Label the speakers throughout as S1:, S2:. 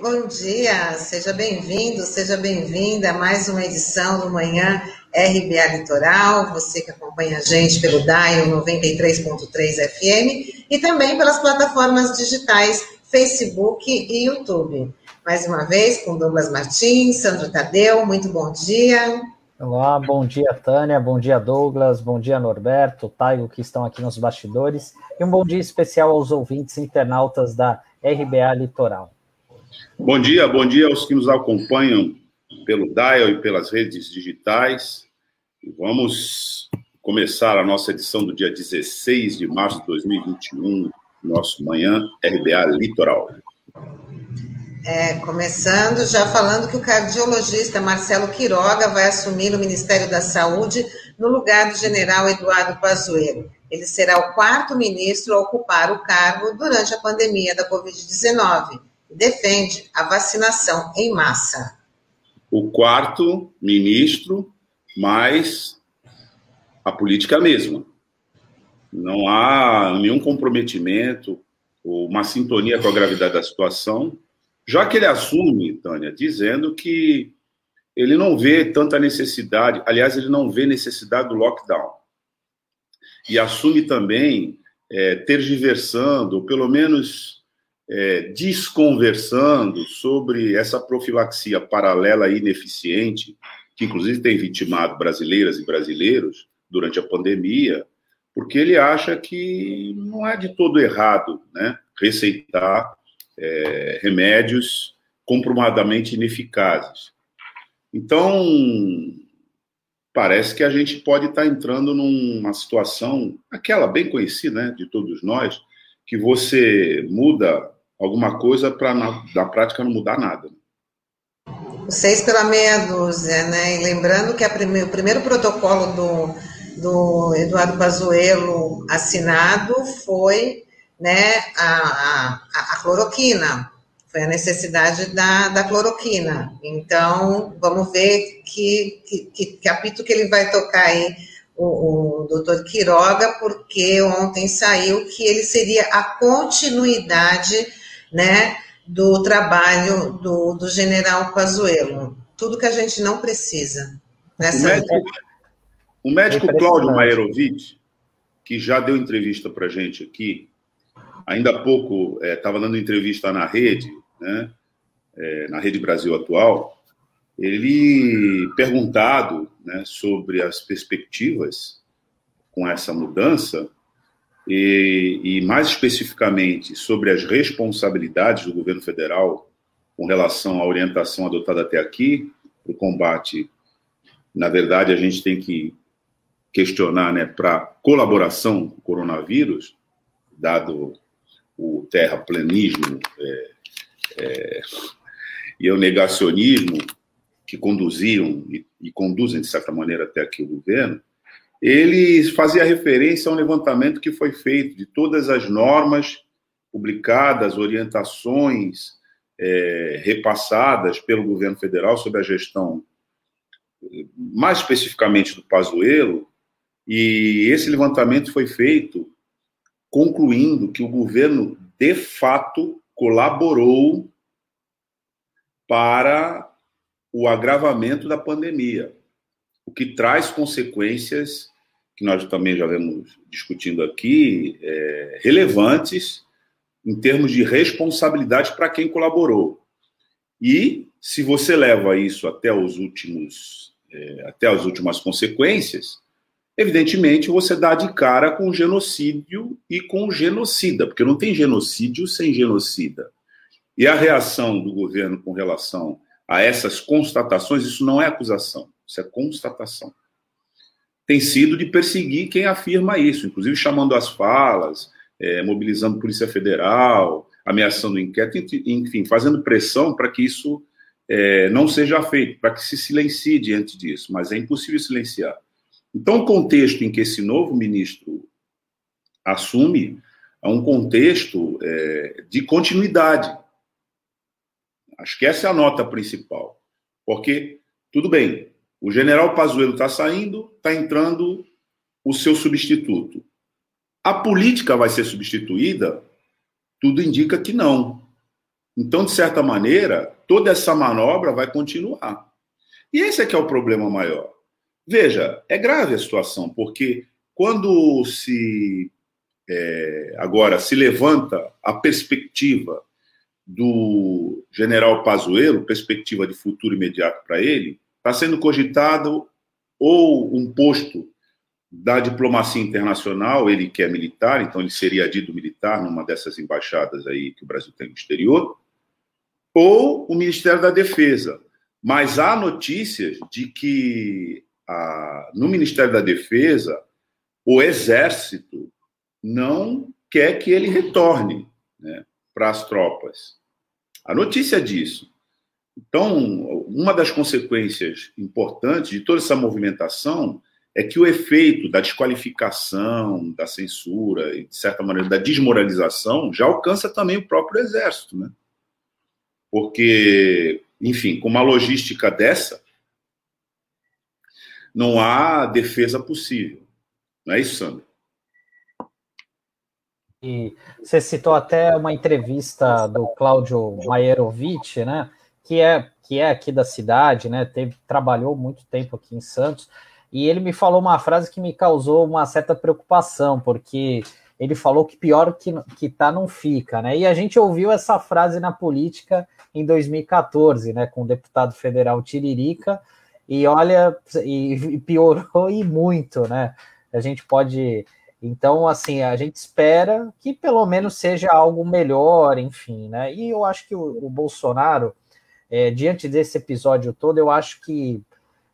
S1: bom dia. Seja bem-vindo, seja bem-vinda a mais uma edição do Manhã RBA Litoral. Você que acompanha a gente pelo DAIO 93.3 FM e também pelas plataformas digitais Facebook e YouTube. Mais uma vez com Douglas Martins, Sandro Tadeu, muito bom dia.
S2: Olá, bom dia, Tânia, bom dia, Douglas, bom dia, Norberto, Taigo, que estão aqui nos bastidores, e um bom dia especial aos ouvintes internautas da RBA Litoral.
S3: Bom dia, bom dia aos que nos acompanham pelo Dial e pelas redes digitais. Vamos começar a nossa edição do dia 16 de março de 2021, nosso Manhã RBA Litoral.
S1: É, começando já falando que o cardiologista Marcelo Quiroga vai assumir o Ministério da Saúde no lugar do general Eduardo Pazuello. Ele será o quarto ministro a ocupar o cargo durante a pandemia da Covid-19 e defende a vacinação em massa.
S3: O quarto ministro, mas a política mesma. Não há nenhum comprometimento ou uma sintonia com a gravidade da situação, já que ele assume, Tânia, dizendo que ele não vê tanta necessidade, aliás, ele não vê necessidade do lockdown e assume também é, tergiversando, pelo menos é, desconversando sobre essa profilaxia paralela e ineficiente, que inclusive tem vitimado brasileiras e brasileiros durante a pandemia, porque ele acha que não é de todo errado né, receitar é, remédios comprovadamente ineficazes. Então, parece que a gente pode estar entrando numa situação, aquela bem conhecida, né, de todos nós, que você muda alguma coisa para na, na, prática não mudar nada.
S1: Seis pela meia dúzia, né? E lembrando que prime, o primeiro protocolo do, do Eduardo Pazuello assinado foi né, a, a, a cloroquina, foi a necessidade da, da cloroquina. Então, vamos ver que, que, que capítulo que ele vai tocar aí, o, o doutor Quiroga, porque ontem saiu que ele seria a continuidade, né, do trabalho do, do general Pazuello. Tudo que a gente não precisa.
S3: Nessa... O médico, o médico Cláudio Maerovic, que já deu entrevista para gente aqui, ainda há pouco estava é, dando entrevista na rede, né, é, na Rede Brasil Atual, ele perguntado né, sobre as perspectivas com essa mudança e, e, mais especificamente sobre as responsabilidades do governo federal com relação à orientação adotada até aqui o combate. Na verdade, a gente tem que questionar né, para colaboração com o coronavírus, dado o terraplanismo é, é, e o negacionismo que conduziam e, e, conduzem, de certa maneira, até aqui o governo, ele fazia referência a um levantamento que foi feito de todas as normas publicadas, orientações é, repassadas pelo governo federal sobre a gestão, mais especificamente do Pazuello, e esse levantamento foi feito concluindo que o governo, de fato, colaborou para o agravamento da pandemia, o que traz consequências que nós também já vemos discutindo aqui, é, relevantes em termos de responsabilidade para quem colaborou. E se você leva isso até os últimos, é, até as últimas consequências, evidentemente você dá de cara com genocídio e com genocida, porque não tem genocídio sem genocida. E a reação do governo com relação a essas constatações, isso não é acusação, isso é constatação. Tem sido de perseguir quem afirma isso, inclusive chamando as falas, é, mobilizando Polícia Federal, ameaçando o inquérito, enfim, fazendo pressão para que isso é, não seja feito, para que se silencie diante disso, mas é impossível silenciar. Então, o contexto em que esse novo ministro assume é um contexto é, de continuidade. Acho que essa é a nota principal. Porque, tudo bem, o general Pazuello está saindo, está entrando o seu substituto. A política vai ser substituída? Tudo indica que não. Então, de certa maneira, toda essa manobra vai continuar. E esse é que é o problema maior. Veja, é grave a situação, porque quando se é, agora se levanta a perspectiva do general Pazuello, perspectiva de futuro imediato para ele, está sendo cogitado ou um posto da diplomacia internacional, ele que é militar, então ele seria dito militar numa dessas embaixadas aí que o Brasil tem no exterior, ou o Ministério da Defesa. Mas há notícias de que a, no Ministério da Defesa o Exército não quer que ele retorne né, para as tropas. A notícia disso. Então, uma das consequências importantes de toda essa movimentação é que o efeito da desqualificação, da censura e, de certa maneira, da desmoralização já alcança também o próprio exército, né? Porque, enfim, com uma logística dessa, não há defesa possível. Não é isso, Sandro?
S2: E você citou até uma entrevista do Cláudio Maierovic, né? Que é, que é aqui da cidade, né? Teve, trabalhou muito tempo aqui em Santos e ele me falou uma frase que me causou uma certa preocupação, porque ele falou que pior que, que tá não fica, né? E a gente ouviu essa frase na política em 2014, né, com o deputado federal Tiririca, e olha, e, piorou e muito, né? A gente pode. Então, assim, a gente espera que pelo menos seja algo melhor, enfim, né? E eu acho que o, o Bolsonaro, é, diante desse episódio todo, eu acho que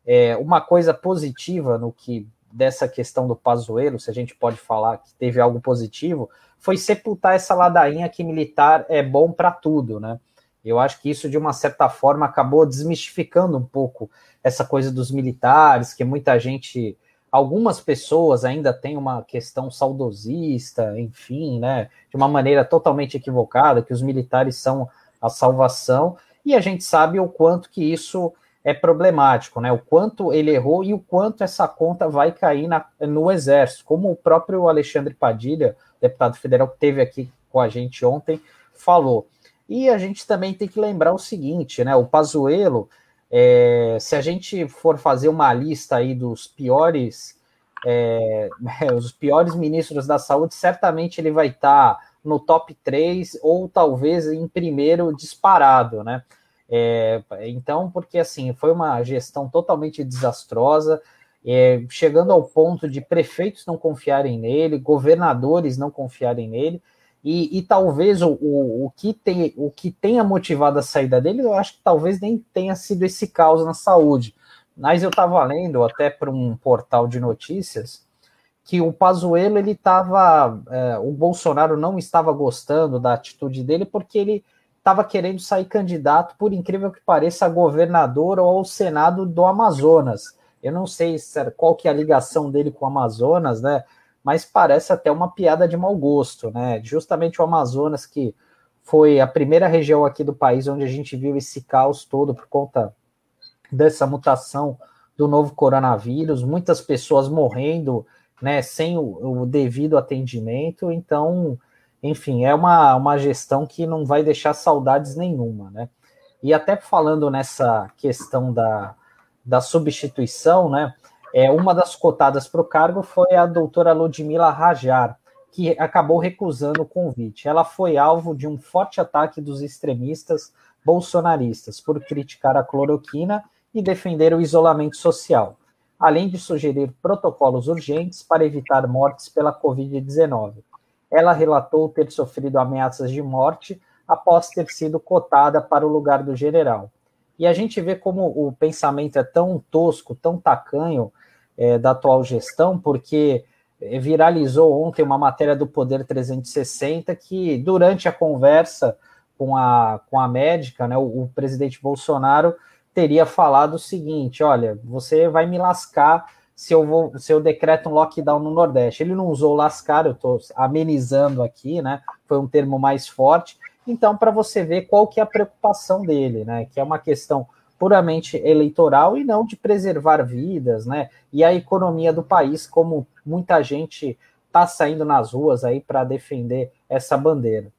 S2: é, uma coisa positiva no que dessa questão do Pazuello, se a gente pode falar que teve algo positivo, foi sepultar essa ladainha que militar é bom para tudo, né? Eu acho que isso, de uma certa forma, acabou desmistificando um pouco essa coisa dos militares, que muita gente, algumas pessoas ainda têm uma questão saudosista, enfim, né? De uma maneira totalmente equivocada, que os militares são a salvação, e a gente sabe o quanto que isso é problemático, né? O quanto ele errou e o quanto essa conta vai cair na, no Exército, como o próprio Alexandre Padilha, deputado federal que teve aqui com a gente ontem, falou. E a gente também tem que lembrar o seguinte, né? O Pazuello, é, se a gente for fazer uma lista aí dos piores, é, os piores ministros da saúde, certamente ele vai estar tá no top 3 ou talvez em primeiro disparado, né? É, então, porque assim, foi uma gestão totalmente desastrosa, é, chegando ao ponto de prefeitos não confiarem nele, governadores não confiarem nele, e, e talvez o, o, o, que tem, o que tenha motivado a saída dele, eu acho que talvez nem tenha sido esse caos na saúde. Mas eu estava lendo até para um portal de notícias que o Pazuello ele estava, é, o Bolsonaro não estava gostando da atitude dele porque ele estava querendo sair candidato, por incrível que pareça, a governador ou ao Senado do Amazonas. Eu não sei qual que é a ligação dele com o Amazonas, né? Mas parece até uma piada de mau gosto, né? Justamente o Amazonas, que foi a primeira região aqui do país onde a gente viu esse caos todo por conta dessa mutação do novo coronavírus, muitas pessoas morrendo, né, sem o, o devido atendimento. Então, enfim, é uma, uma gestão que não vai deixar saudades nenhuma, né? E até falando nessa questão da, da substituição, né? É, uma das cotadas para o cargo foi a doutora Ludmila Rajar, que acabou recusando o convite. Ela foi alvo de um forte ataque dos extremistas bolsonaristas por criticar a cloroquina e defender o isolamento social, além de sugerir protocolos urgentes para evitar mortes pela Covid-19 ela relatou ter sofrido ameaças de morte após ter sido cotada para o lugar do general. E a gente vê como o pensamento é tão tosco, tão tacanho é, da atual gestão, porque viralizou ontem uma matéria do Poder 360 que, durante a conversa com a, com a médica, né, o, o presidente Bolsonaro teria falado o seguinte: olha, você vai me lascar se eu vou, se eu decreto um lockdown no Nordeste. Ele não usou lascar, eu estou amenizando aqui, né? Foi um termo mais forte. Então, para você ver qual que é a preocupação dele, né? Que é uma questão puramente eleitoral e não de preservar vidas, né? E a economia do país, como muita gente está saindo nas ruas aí para defender essa bandeira.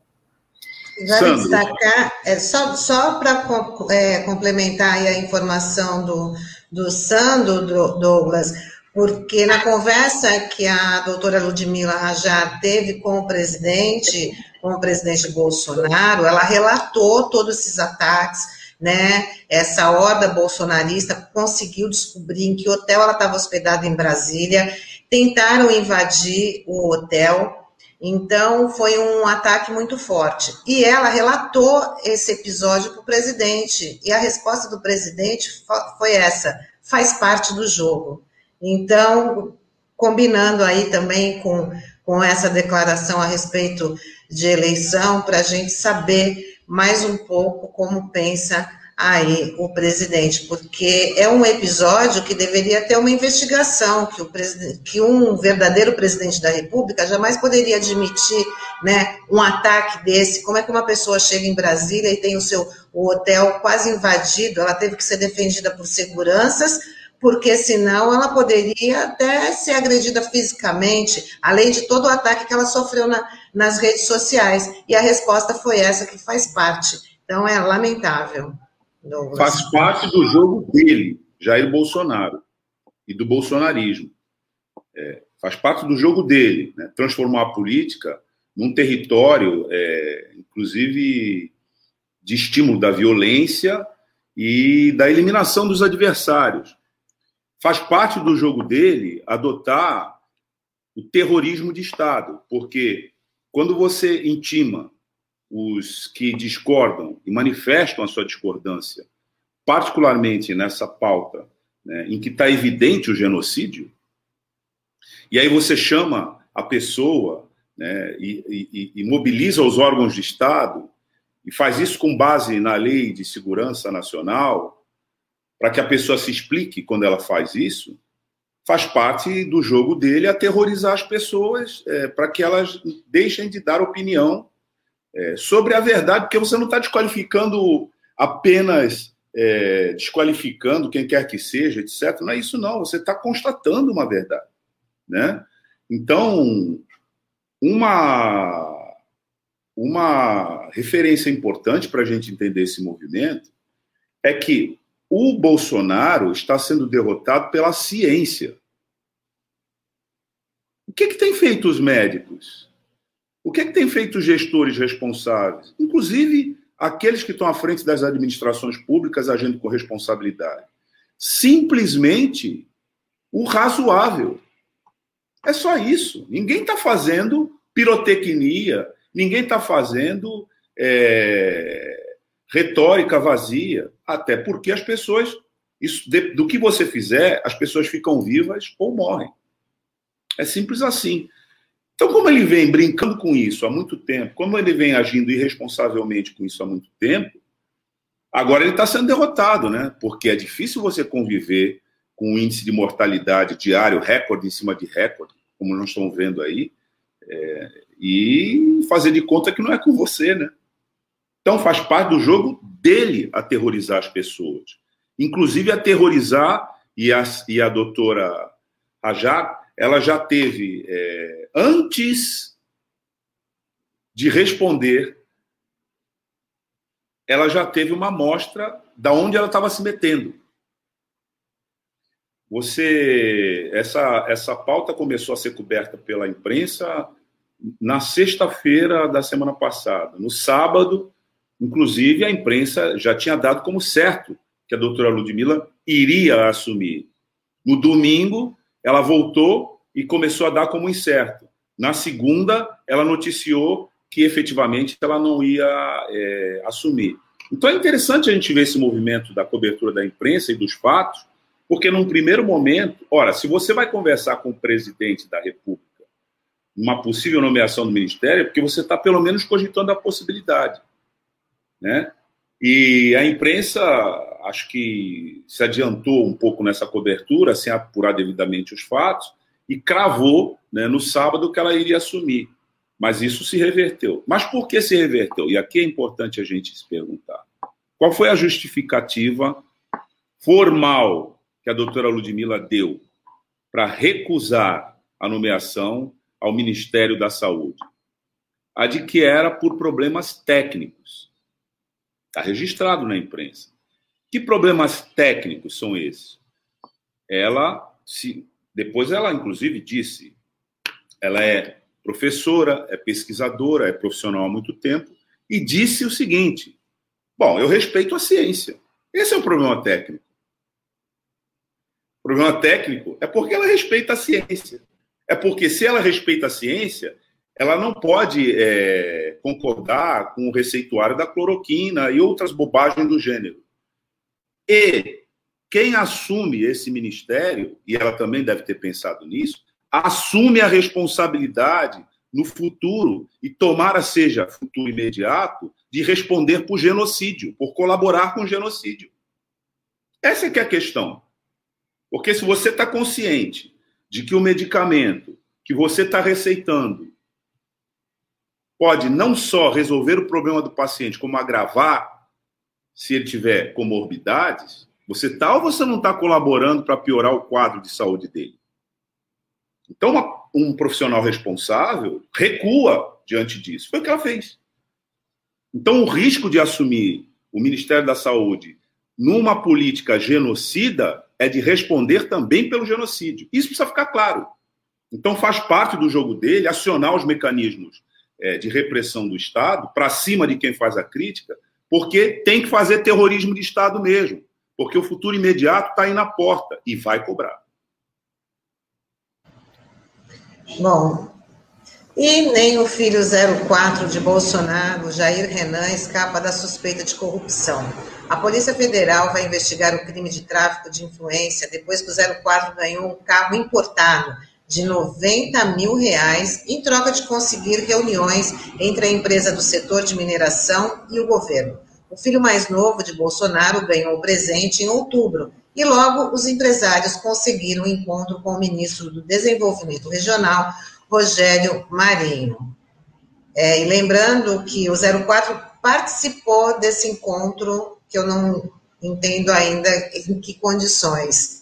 S1: Vale destacar, é, só, só para é, complementar a informação do, do Sandro, do Douglas, porque na conversa que a doutora Ludmila já teve com o presidente, com o presidente Bolsonaro, ela relatou todos esses ataques, né? Essa horda bolsonarista conseguiu descobrir em que hotel ela estava hospedada em Brasília, tentaram invadir o hotel, então, foi um ataque muito forte. E ela relatou esse episódio para o presidente. E a resposta do presidente foi essa: faz parte do jogo. Então, combinando aí também com, com essa declaração a respeito de eleição, para a gente saber mais um pouco como pensa aí o presidente, porque é um episódio que deveria ter uma investigação, que, o que um verdadeiro presidente da República jamais poderia admitir né, um ataque desse. Como é que uma pessoa chega em Brasília e tem o seu o hotel quase invadido, ela teve que ser defendida por seguranças, porque senão ela poderia até ser agredida fisicamente, além de todo o ataque que ela sofreu na, nas redes sociais. E a resposta foi essa, que faz parte. Então é lamentável.
S3: Faz parte do jogo dele, Jair Bolsonaro, e do bolsonarismo. É, faz parte do jogo dele, né? transformar a política num território, é, inclusive, de estímulo da violência e da eliminação dos adversários. Faz parte do jogo dele adotar o terrorismo de Estado, porque quando você intima os que discordam e manifestam a sua discordância, particularmente nessa pauta né, em que está evidente o genocídio, e aí você chama a pessoa né, e, e, e mobiliza os órgãos de Estado e faz isso com base na lei de segurança nacional, para que a pessoa se explique quando ela faz isso, faz parte do jogo dele aterrorizar as pessoas é, para que elas deixem de dar opinião é, sobre a verdade, porque você não está desqualificando apenas é, desqualificando quem quer que seja, etc. Não é isso, não. Você está constatando uma verdade. Né? Então, uma, uma referência importante para a gente entender esse movimento é que o Bolsonaro está sendo derrotado pela ciência. O que, que tem feito os médicos? O que, é que tem feito os gestores responsáveis? Inclusive aqueles que estão à frente das administrações públicas agindo com responsabilidade. Simplesmente o razoável. É só isso. Ninguém está fazendo pirotecnia, ninguém está fazendo é, retórica vazia, até porque as pessoas, isso, do que você fizer, as pessoas ficam vivas ou morrem. É simples assim. Então, como ele vem brincando com isso há muito tempo, como ele vem agindo irresponsavelmente com isso há muito tempo, agora ele está sendo derrotado, né? Porque é difícil você conviver com um índice de mortalidade diário, recorde em cima de recorde, como nós estamos vendo aí, é, e fazer de conta que não é com você, né? Então faz parte do jogo dele aterrorizar as pessoas. Inclusive aterrorizar, e a, e a doutora Rajar ela já teve, é, antes de responder, ela já teve uma amostra da onde ela estava se metendo. Você, essa, essa pauta começou a ser coberta pela imprensa na sexta-feira da semana passada. No sábado, inclusive, a imprensa já tinha dado como certo que a doutora Ludmilla iria assumir. No domingo, ela voltou e começou a dar como incerto. Na segunda, ela noticiou que efetivamente ela não ia é, assumir. Então é interessante a gente ver esse movimento da cobertura da imprensa e dos fatos, porque num primeiro momento, ora, se você vai conversar com o presidente da República uma possível nomeação do ministério, é porque você está pelo menos cogitando a possibilidade, né? E a imprensa, acho que se adiantou um pouco nessa cobertura, sem apurar devidamente os fatos, e cravou né, no sábado que ela iria assumir. Mas isso se reverteu. Mas por que se reverteu? E aqui é importante a gente se perguntar. Qual foi a justificativa formal que a doutora Ludmilla deu para recusar a nomeação ao Ministério da Saúde? a de que era por problemas técnicos. Está registrado na imprensa. Que problemas técnicos são esses? Ela se depois ela inclusive disse, ela é professora, é pesquisadora, é profissional há muito tempo e disse o seguinte: Bom, eu respeito a ciência. Esse é o problema técnico. O problema técnico é porque ela respeita a ciência. É porque se ela respeita a ciência, ela não pode é, concordar com o receituário da cloroquina e outras bobagens do gênero. E quem assume esse ministério, e ela também deve ter pensado nisso, assume a responsabilidade no futuro, e tomara seja futuro imediato, de responder por genocídio, por colaborar com genocídio. Essa é que é a questão. Porque se você está consciente de que o medicamento que você está receitando pode não só resolver o problema do paciente, como agravar se ele tiver comorbidades, você está ou você não está colaborando para piorar o quadro de saúde dele? Então, uma, um profissional responsável recua diante disso. Foi o que ela fez. Então, o risco de assumir o Ministério da Saúde numa política genocida é de responder também pelo genocídio. Isso precisa ficar claro. Então, faz parte do jogo dele acionar os mecanismos é, de repressão do Estado para cima de quem faz a crítica, porque tem que fazer terrorismo de Estado mesmo, porque o futuro imediato está aí na porta e vai cobrar.
S1: Bom, e nem o filho 04 de Bolsonaro, Jair Renan, escapa da suspeita de corrupção. A Polícia Federal vai investigar o crime de tráfico de influência depois que o 04 ganhou um carro importado de 90 mil reais em troca de conseguir reuniões entre a empresa do setor de mineração e o governo. O filho mais novo de Bolsonaro ganhou o presente em outubro e logo os empresários conseguiram um encontro com o ministro do Desenvolvimento Regional, Rogério Marinho. É, e lembrando que o 04 participou desse encontro, que eu não entendo ainda em que condições.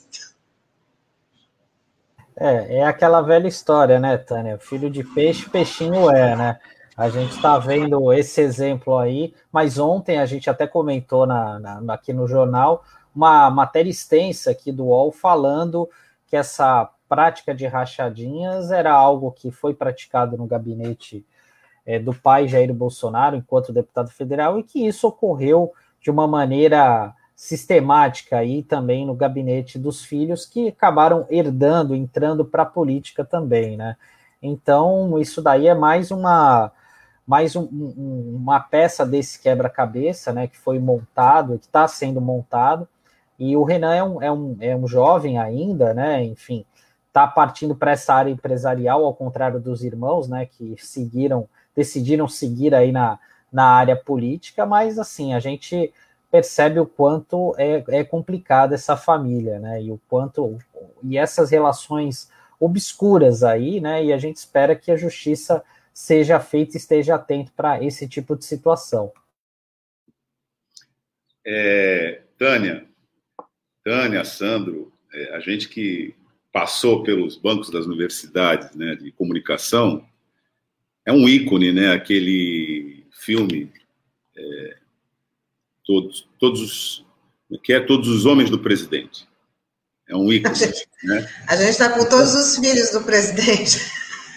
S2: É, é aquela velha história, né, Tânia? Filho de peixe, peixinho é, né? A gente está vendo esse exemplo aí, mas ontem a gente até comentou na, na, aqui no jornal uma matéria extensa aqui do UOL falando que essa prática de rachadinhas era algo que foi praticado no gabinete é, do pai Jair Bolsonaro enquanto deputado federal e que isso ocorreu de uma maneira sistemática aí também no gabinete dos filhos que acabaram herdando, entrando para a política também, né? Então, isso daí é mais uma mais um, um, uma peça desse quebra-cabeça, né, que foi montado, que está sendo montado, e o Renan é um, é um, é um jovem ainda, né, enfim, está partindo para essa área empresarial, ao contrário dos irmãos, né, que seguiram, decidiram seguir aí na, na área política, mas assim, a gente percebe o quanto é, é complicada essa família, né? E o quanto e essas relações obscuras aí, né? E a gente espera que a justiça seja feita e esteja atento para esse tipo de situação.
S3: É, Tânia, Tânia, Sandro, é, a gente que passou pelos bancos das universidades, né, de comunicação, é um ícone, né? Aquele filme é, todos, todos os, que é todos os homens do presidente. É um ícone. A gente
S1: né? está com todos os filhos do presidente.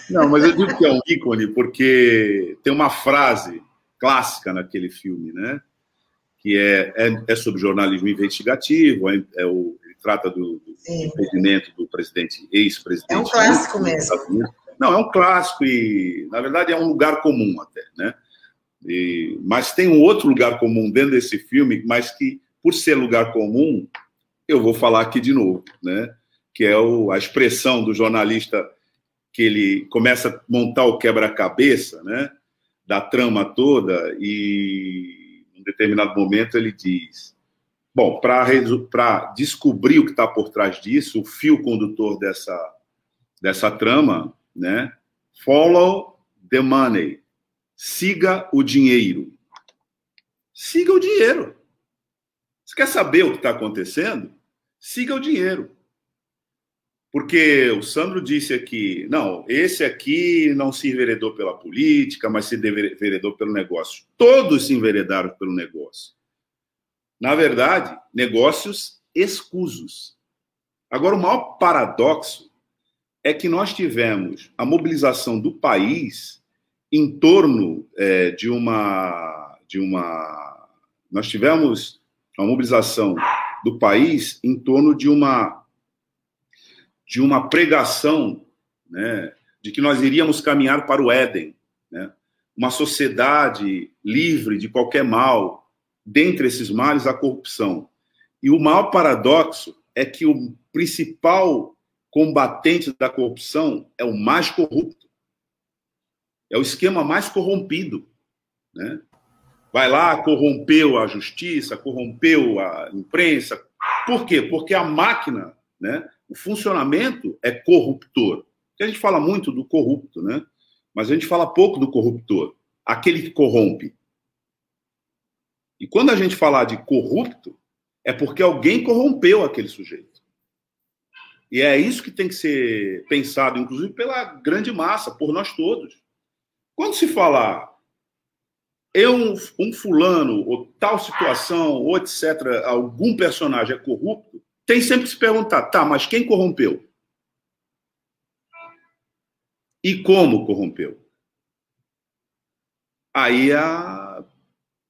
S3: Não, mas eu digo que é um ícone porque tem uma frase clássica naquele filme, né? Que é, é, é sobre jornalismo investigativo, é, é o, ele trata do, do impedimento do presidente, ex-presidente. É
S1: um clássico mesmo.
S3: Não, é um clássico e, na verdade, é um lugar comum até, né? E, mas tem um outro lugar comum dentro desse filme, mas que, por ser lugar comum, eu vou falar aqui de novo, né? Que é o, a expressão do jornalista que ele começa a montar o quebra-cabeça, né? Da trama toda e, em determinado momento, ele diz: Bom, para descobrir o que está por trás disso, o fio condutor dessa, dessa trama, né? Follow the money. Siga o dinheiro. Siga o dinheiro. Você quer saber o que está acontecendo? Siga o dinheiro. Porque o Sandro disse aqui, não, esse aqui não se enveredou pela política, mas se enveredou pelo negócio. Todos se enveredaram pelo negócio. Na verdade, negócios escusos. Agora, o maior paradoxo é que nós tivemos a mobilização do país em torno é, de uma de uma nós tivemos a mobilização do país em torno de uma de uma pregação né, de que nós iríamos caminhar para o Éden, né, uma sociedade livre de qualquer mal, dentre esses males, a corrupção. E o maior paradoxo é que o principal combatente da corrupção é o mais corrupto, é o esquema mais corrompido. Né? Vai lá, corrompeu a justiça, corrompeu a imprensa. Por quê? Porque a máquina né, o funcionamento é corruptor. A gente fala muito do corrupto, né? Mas a gente fala pouco do corruptor, aquele que corrompe. E quando a gente falar de corrupto, é porque alguém corrompeu aquele sujeito. E é isso que tem que ser pensado, inclusive pela grande massa, por nós todos. Quando se falar eu, um, fulano, ou tal situação, ou etc., algum personagem é corrupto, tem sempre que se perguntar, tá, mas quem corrompeu? E como corrompeu? Aí a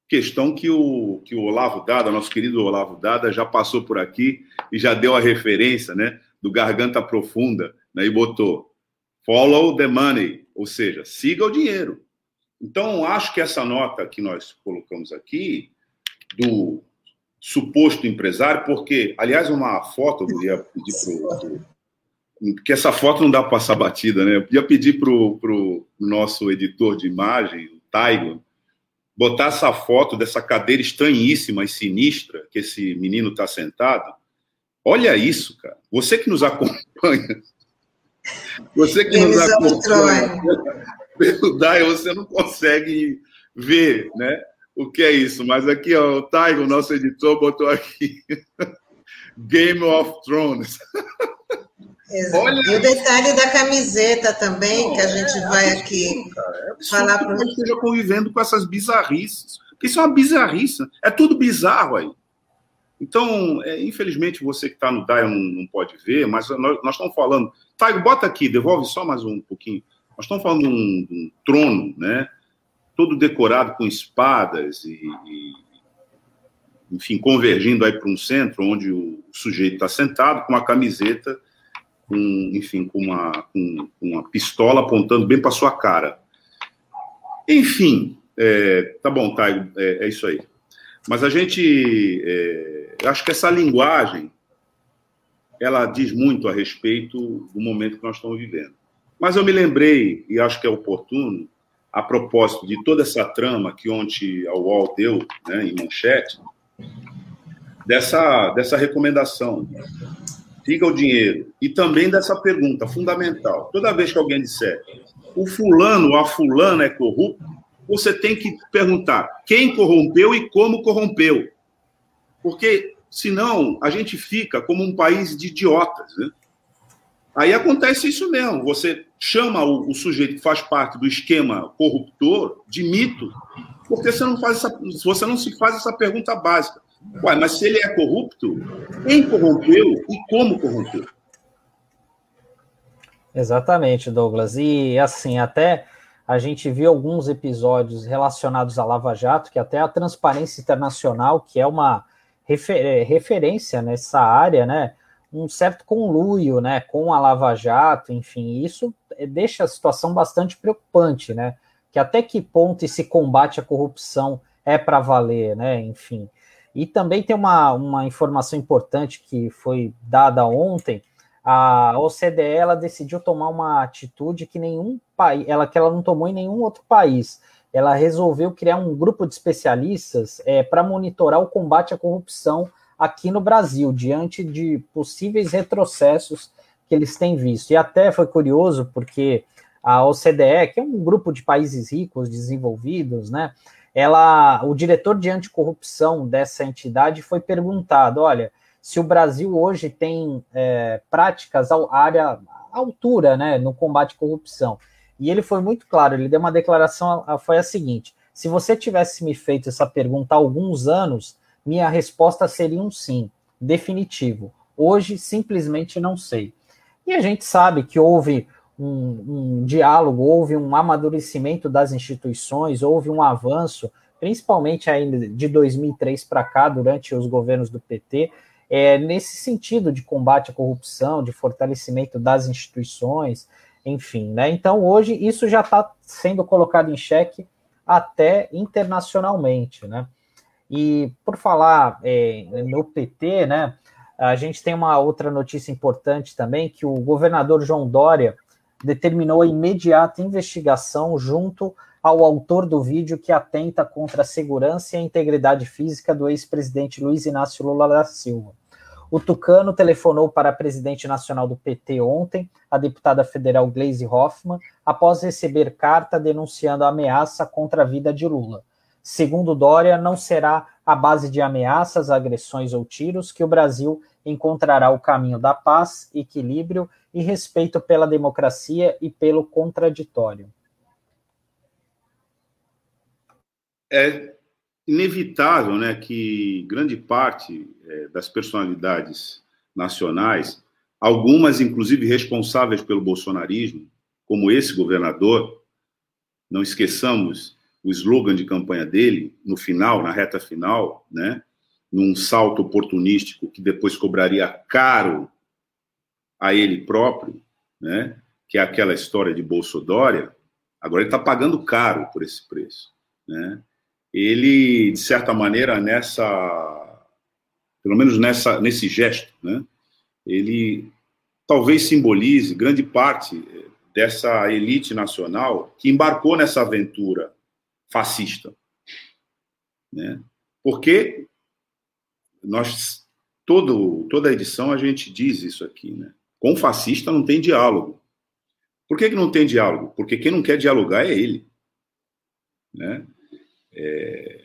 S3: questão que o, que o Olavo Dada, nosso querido Olavo Dada, já passou por aqui e já deu a referência né, do Garganta Profunda, né, e botou follow the money, ou seja, siga o dinheiro. Então, acho que essa nota que nós colocamos aqui, do suposto empresário, porque, aliás, uma foto, eu ia pedir para que essa foto não dá para passar batida, né? Eu ia pedir para o nosso editor de imagem, o Taigo, botar essa foto dessa cadeira estranhíssima e sinistra que esse menino está sentado. Olha isso, cara. Você que nos acompanha, você que nos acompanha pelo DAI, você não consegue ver, né? o que é isso, mas aqui, ó, o Taigo, nosso editor, botou aqui Game of Thrones.
S1: Olha... E o detalhe da camiseta também, Não, que a gente é, vai aqui cara, é falar para
S3: que esteja convivendo com essas bizarrices. Porque isso é uma bizarrice. É tudo bizarro aí. Então, é, infelizmente, você que está no DAI não, não, pode ver, mas nós, nós, estamos falando. Taigo, bota aqui, devolve só mais um pouquinho. Nós estamos falando de um, um trono, né? todo decorado com espadas e, e enfim, convergindo aí para um centro onde o sujeito está sentado com uma camiseta, com, enfim, com uma, com, uma pistola apontando bem para sua cara. Enfim, é, tá bom, Taigo, é, é, isso aí. Mas a gente, é, acho que essa linguagem, ela diz muito a respeito do momento que nós estamos vivendo. Mas eu me lembrei, e acho que é oportuno, a propósito de toda essa trama que ontem a UOL deu né, em manchete, dessa, dessa recomendação. Siga o dinheiro. E também dessa pergunta fundamental. Toda vez que alguém disser o fulano ou a fulana é corrupto, você tem que perguntar quem corrompeu e como corrompeu. Porque senão a gente fica como um país de idiotas. Né? Aí acontece isso mesmo. Você chama o, o, sujeito que faz parte do esquema corruptor de mito, porque você não faz essa, você não se faz essa pergunta básica. Mas se ele é corrupto, quem corrompeu e como corrompeu?
S2: Exatamente, Douglas. E assim, até a gente viu alguns episódios relacionados à Lava Jato, que até a Transparência Internacional, que é uma refer referência nessa área, né? um certo conluio né, com a Lava Jato, enfim, isso deixa a situação bastante preocupante, né? Que até que ponto esse combate à corrupção é para valer, né? Enfim. E também tem uma, uma informação importante que foi dada ontem. A OCDE ela decidiu tomar uma atitude que nenhum país, ela que ela não tomou em nenhum outro país. Ela resolveu criar um grupo de especialistas é, para monitorar o combate à corrupção aqui no Brasil, diante de possíveis retrocessos que eles têm visto. E até foi curioso, porque a OCDE, que é um grupo de países ricos, desenvolvidos, né? Ela, o diretor de anticorrupção dessa entidade foi perguntado: olha, se o Brasil hoje tem é, práticas à área à altura, né, no combate à corrupção. E ele foi muito claro, ele deu uma declaração, foi a seguinte: se você tivesse me feito essa pergunta há alguns anos, minha resposta seria um sim, definitivo. Hoje, simplesmente não sei. E a gente sabe que houve um, um diálogo, houve um amadurecimento das instituições, houve um avanço, principalmente ainda de 2003 para cá, durante os governos do PT, é, nesse sentido de combate à corrupção, de fortalecimento das instituições, enfim, né? Então hoje isso já está sendo colocado em xeque até internacionalmente, né? E por falar é, no PT, né? A gente tem uma outra notícia importante também que o governador João Dória determinou a imediata investigação junto ao autor do vídeo que atenta contra a segurança e a integridade física do ex-presidente Luiz Inácio Lula da Silva. O Tucano telefonou para a presidente nacional do PT ontem, a deputada federal Gleisi Hoffmann, após receber carta denunciando a ameaça contra a vida de Lula. Segundo Dória, não será a base de ameaças, agressões ou tiros que o Brasil encontrará o caminho da paz, equilíbrio e respeito pela democracia e pelo contraditório.
S3: É, inevitável né, que grande parte é, das personalidades nacionais, algumas inclusive responsáveis pelo bolsonarismo, como esse governador, não esqueçamos o slogan de campanha dele, no final, na reta final, né, num salto oportunístico que depois cobraria caro a ele próprio, né, que é aquela história de Bolsodória, agora ele está pagando caro por esse preço. Né? Ele, de certa maneira, nessa, pelo menos nessa, nesse gesto, né, ele talvez simbolize grande parte dessa elite nacional que embarcou nessa aventura fascista. Né? Porque nós, todo, toda edição, a gente diz isso aqui, né? Com fascista não tem diálogo. Por que, que não tem diálogo? Porque quem não quer dialogar é ele. Né? É,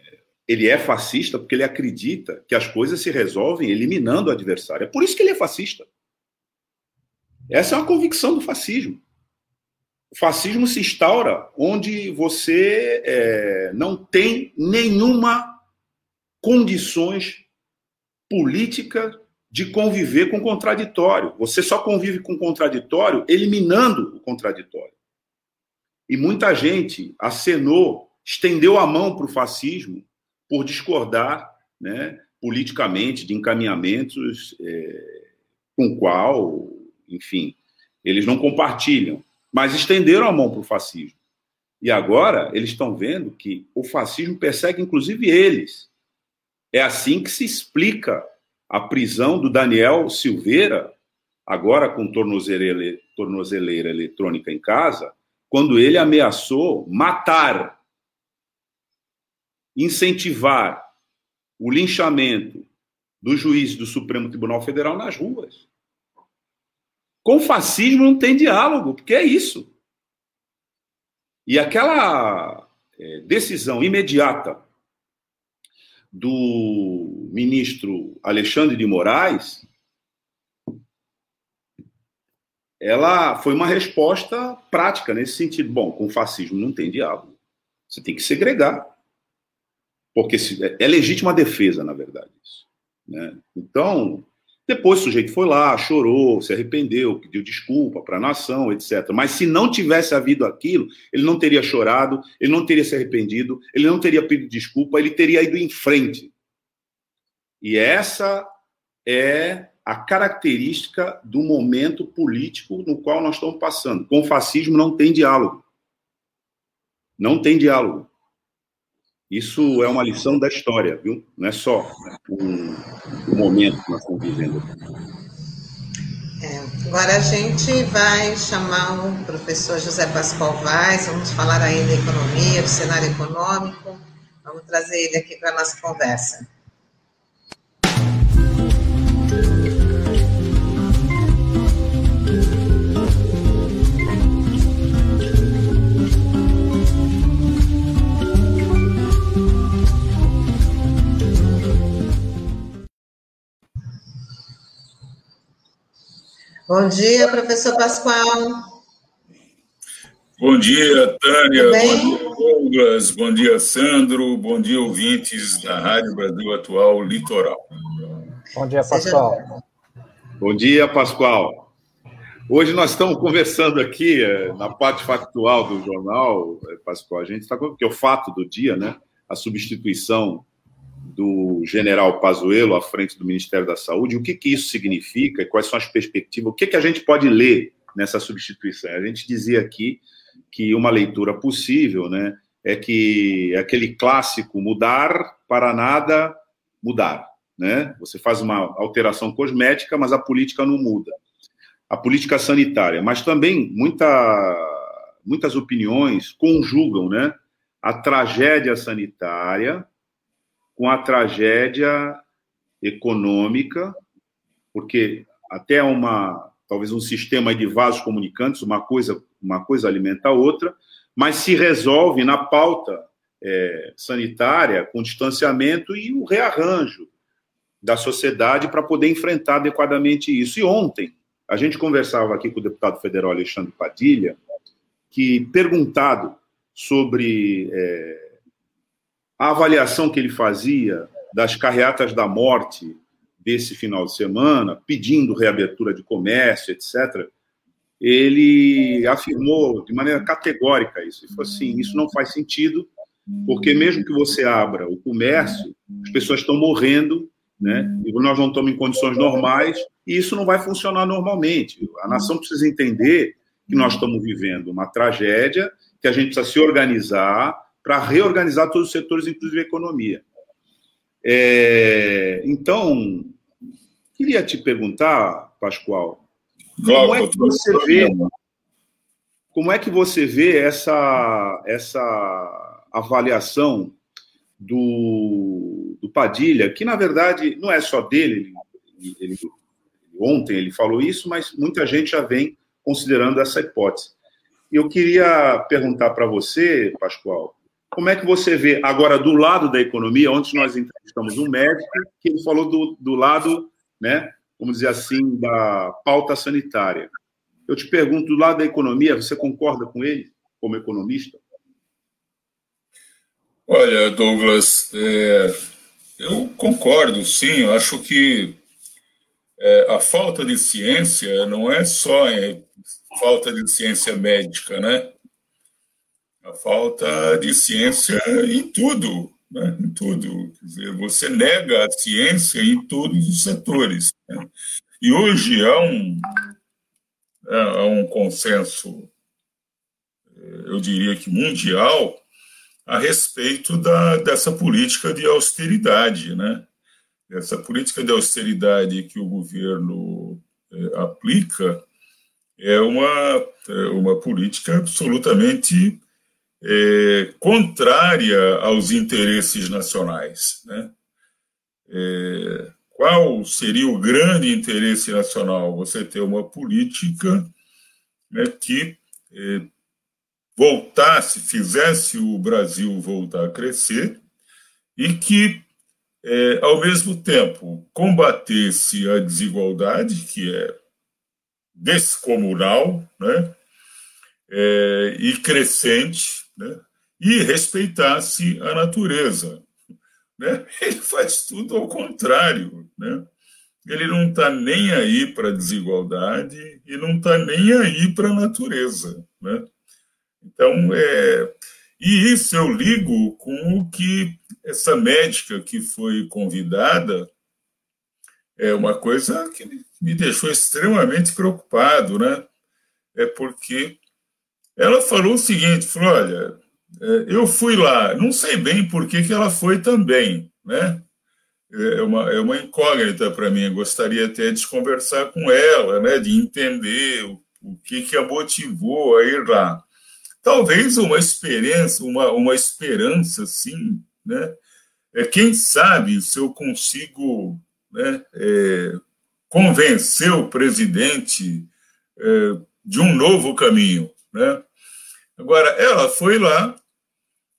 S3: ele é fascista porque ele acredita que as coisas se resolvem eliminando o adversário. É por isso que ele é fascista. Essa é uma convicção do fascismo. O fascismo se instaura onde você é, não tem nenhuma condições política de conviver com o contraditório. Você só convive com o contraditório eliminando o contraditório. E muita gente acenou estendeu a mão para o fascismo por discordar né, politicamente de encaminhamentos é, com qual, enfim, eles não compartilham, mas estenderam a mão para o fascismo. E agora eles estão vendo que o fascismo persegue inclusive eles. É assim que se explica a prisão do Daniel Silveira, agora com tornozeleira, tornozeleira eletrônica em casa, quando ele ameaçou matar incentivar o linchamento do juiz do Supremo Tribunal Federal nas ruas. Com fascismo não tem diálogo, porque é isso. E aquela é, decisão imediata do ministro Alexandre de Moraes, ela foi uma resposta prática nesse sentido. Bom, com fascismo não tem diálogo. Você tem que segregar. Porque se, é, é legítima defesa, na verdade. Isso, né? Então, depois o sujeito foi lá, chorou, se arrependeu, pediu desculpa para a nação, etc. Mas se não tivesse havido aquilo, ele não teria chorado, ele não teria se arrependido, ele não teria pedido desculpa, ele teria ido em frente. E essa é a característica do momento político no qual nós estamos passando. Com o fascismo não tem diálogo. Não tem diálogo. Isso é uma lição da história, viu? Não é só um, momento que nós estamos vivendo.
S1: É, agora a gente vai chamar o professor José Pascoal Vaz, vamos falar aí da economia, do cenário econômico, vamos trazer ele aqui para a nossa conversa. Bom dia, professor Pascoal.
S4: Bom dia, Tânia. Bom dia, Douglas. Bom dia, Sandro. Bom dia, ouvintes da Rádio Brasil Atual Litoral.
S2: Bom dia, Pascoal.
S3: Bom dia, Pascoal. Hoje nós estamos conversando aqui eh, na parte factual do jornal, eh, Pascoal. A gente está com que é o fato do dia, né? A substituição do general Pazuello à frente do Ministério da Saúde. O que, que isso significa? Quais são as perspectivas? O que, que a gente pode ler nessa substituição? A gente dizia aqui que uma leitura possível, né, é que aquele clássico mudar para nada mudar, né? Você faz uma alteração cosmética, mas a política não muda. A política sanitária, mas também muita, muitas opiniões conjugam, né, a tragédia sanitária com a tragédia econômica, porque até uma talvez um sistema de vasos comunicantes, uma coisa uma coisa alimenta a outra, mas se resolve na pauta é, sanitária com distanciamento e o rearranjo da sociedade para poder enfrentar adequadamente isso. E ontem, a gente conversava aqui com o deputado federal Alexandre Padilha, que, perguntado sobre é, a avaliação que ele fazia das carreatas da morte desse final de semana, pedindo reabertura de comércio, etc., ele afirmou de maneira categórica isso. Ele falou assim: isso não faz sentido, porque mesmo que você abra o comércio, as pessoas estão morrendo, né? E nós não estamos em condições normais, e isso não vai funcionar normalmente. A nação precisa entender que nós estamos vivendo uma tragédia, que a gente precisa se organizar para reorganizar todos os setores, inclusive a economia. É, então, queria te perguntar, Pascoal, como é que você vê? Como é que você vê essa essa avaliação do, do Padilha, que na verdade não é só dele, ele, ele, ontem ele falou isso, mas muita gente já vem considerando essa hipótese. Eu queria perguntar para você, Pascoal, como é que você vê agora do lado da economia, onde nós entrevistamos um médico que ele falou do, do lado né, vamos dizer assim, da pauta sanitária. Eu te pergunto, do lado da economia, você concorda com ele, como economista?
S4: Olha, Douglas, é, eu concordo, sim. Eu acho que é, a falta de ciência não é só falta de ciência médica, né? A falta de ciência em tudo, né? em tudo. Quer dizer, você nega a ciência em todos os setores. Né? E hoje há um, há um consenso, eu diria que mundial, a respeito da, dessa política de austeridade, né? Essa política de austeridade que o governo é, aplica é uma, é uma política absolutamente é, contrária aos interesses nacionais. Né? É, qual seria o grande interesse nacional? Você ter uma política né, que é, voltasse, fizesse o Brasil voltar a crescer e que, é, ao mesmo tempo, combatesse a desigualdade, que é descomunal, né? É, e crescente, né? e respeitasse a natureza. Né? Ele faz tudo ao contrário. Né? Ele não está nem aí para a desigualdade e não está nem aí para a natureza. Né? Então, é, e isso eu ligo com o que essa médica que foi convidada é uma coisa que me deixou extremamente preocupado, né? É porque ela falou o seguinte: falou, olha, é, eu fui lá, não sei bem por que, que ela foi também, né? É uma, é uma incógnita para mim. Eu gostaria até de conversar com ela, né? De entender o, o que, que a motivou a ir lá. Talvez uma experiência, uma, uma esperança, sim, né? É, quem sabe se eu consigo né, é, convencer o presidente é, de um novo caminho, né? Agora, ela foi lá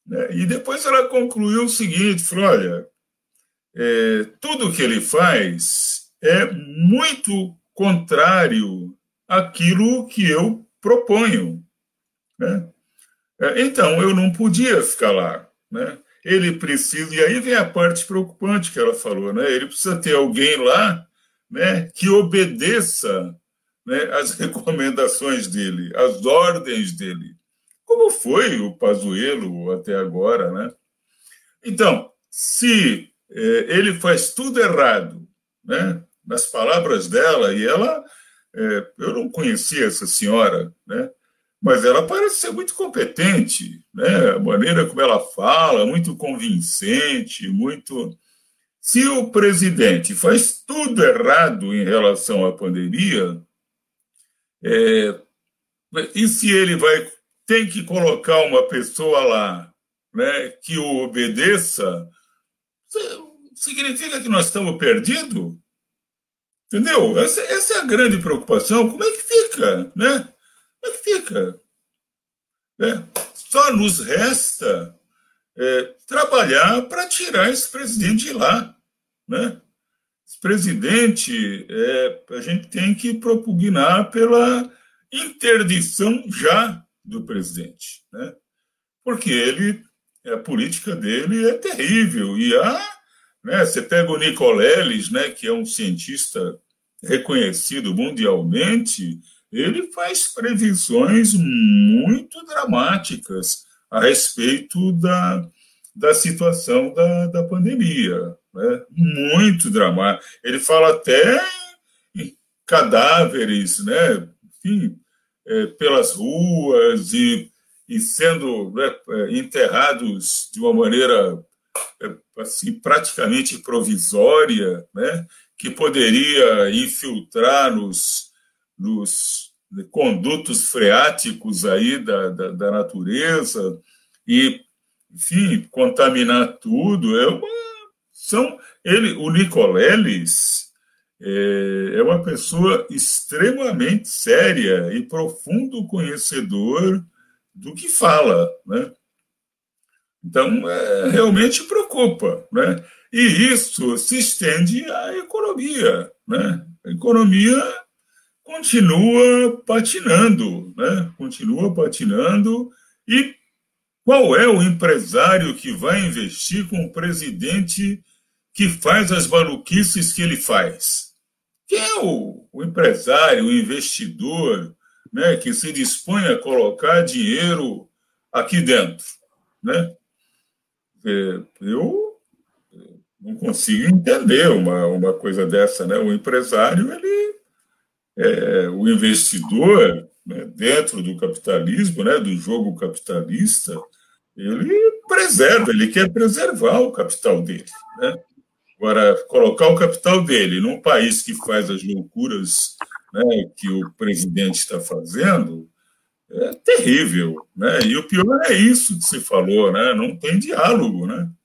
S4: né, e depois ela concluiu o seguinte: falou, olha, é, tudo que ele faz é muito contrário aquilo que eu proponho. Né? É, então, eu não podia ficar lá. Né? Ele precisa, e aí vem a parte preocupante que ela falou, né? ele precisa ter alguém lá né, que obedeça né, as recomendações dele, as ordens dele, como foi o Pazuello até agora. Né? Então, se é, ele faz tudo errado, né, nas palavras dela, e ela, é, eu não conhecia essa senhora, né, mas ela parece ser muito competente, né? A maneira como ela fala, muito convincente, muito. Se o presidente faz tudo errado em relação à pandemia, é... e se ele vai tem que colocar uma pessoa lá, né, que o obedeça, significa que nós estamos perdidos? Entendeu? Essa, essa é a grande preocupação. Como é que fica, né? Como é que fica? É, só nos resta é, trabalhar para tirar esse presidente de lá. Né? Esse presidente, é, a gente tem que propugnar pela interdição já do presidente. Né? Porque ele, a política dele é terrível. E há, né, você pega o Nicoleles, né, que é um cientista reconhecido mundialmente, ele faz previsões muito dramáticas a respeito da, da situação da, da pandemia. Né? Muito dramático. Ele fala até em cadáveres, né? Enfim, é, pelas ruas e, e sendo né, é, enterrados de uma maneira é, assim, praticamente provisória, né? que poderia infiltrar nos dos condutos freáticos aí da, da, da natureza e, enfim, contaminar tudo. É uma, são, ele, o Nicoleles é, é uma pessoa extremamente séria e profundo conhecedor do que fala, né? Então, é, realmente preocupa, né? E isso se estende à economia, né? A economia continua patinando, né? Continua patinando. E qual é o empresário que vai investir com o presidente que faz as maluquices que ele faz? Quem é o, o empresário, o investidor, né, que se dispõe a colocar dinheiro aqui dentro, né? É, eu não consigo entender uma, uma coisa dessa, né? O empresário ele é, o investidor, né, dentro do capitalismo, né, do jogo capitalista, ele preserva, ele quer preservar o capital dele. Né? Agora, colocar o capital dele num país que faz as loucuras né, que o presidente está fazendo é terrível. Né? E o pior é isso que se falou, né? não tem diálogo. Né?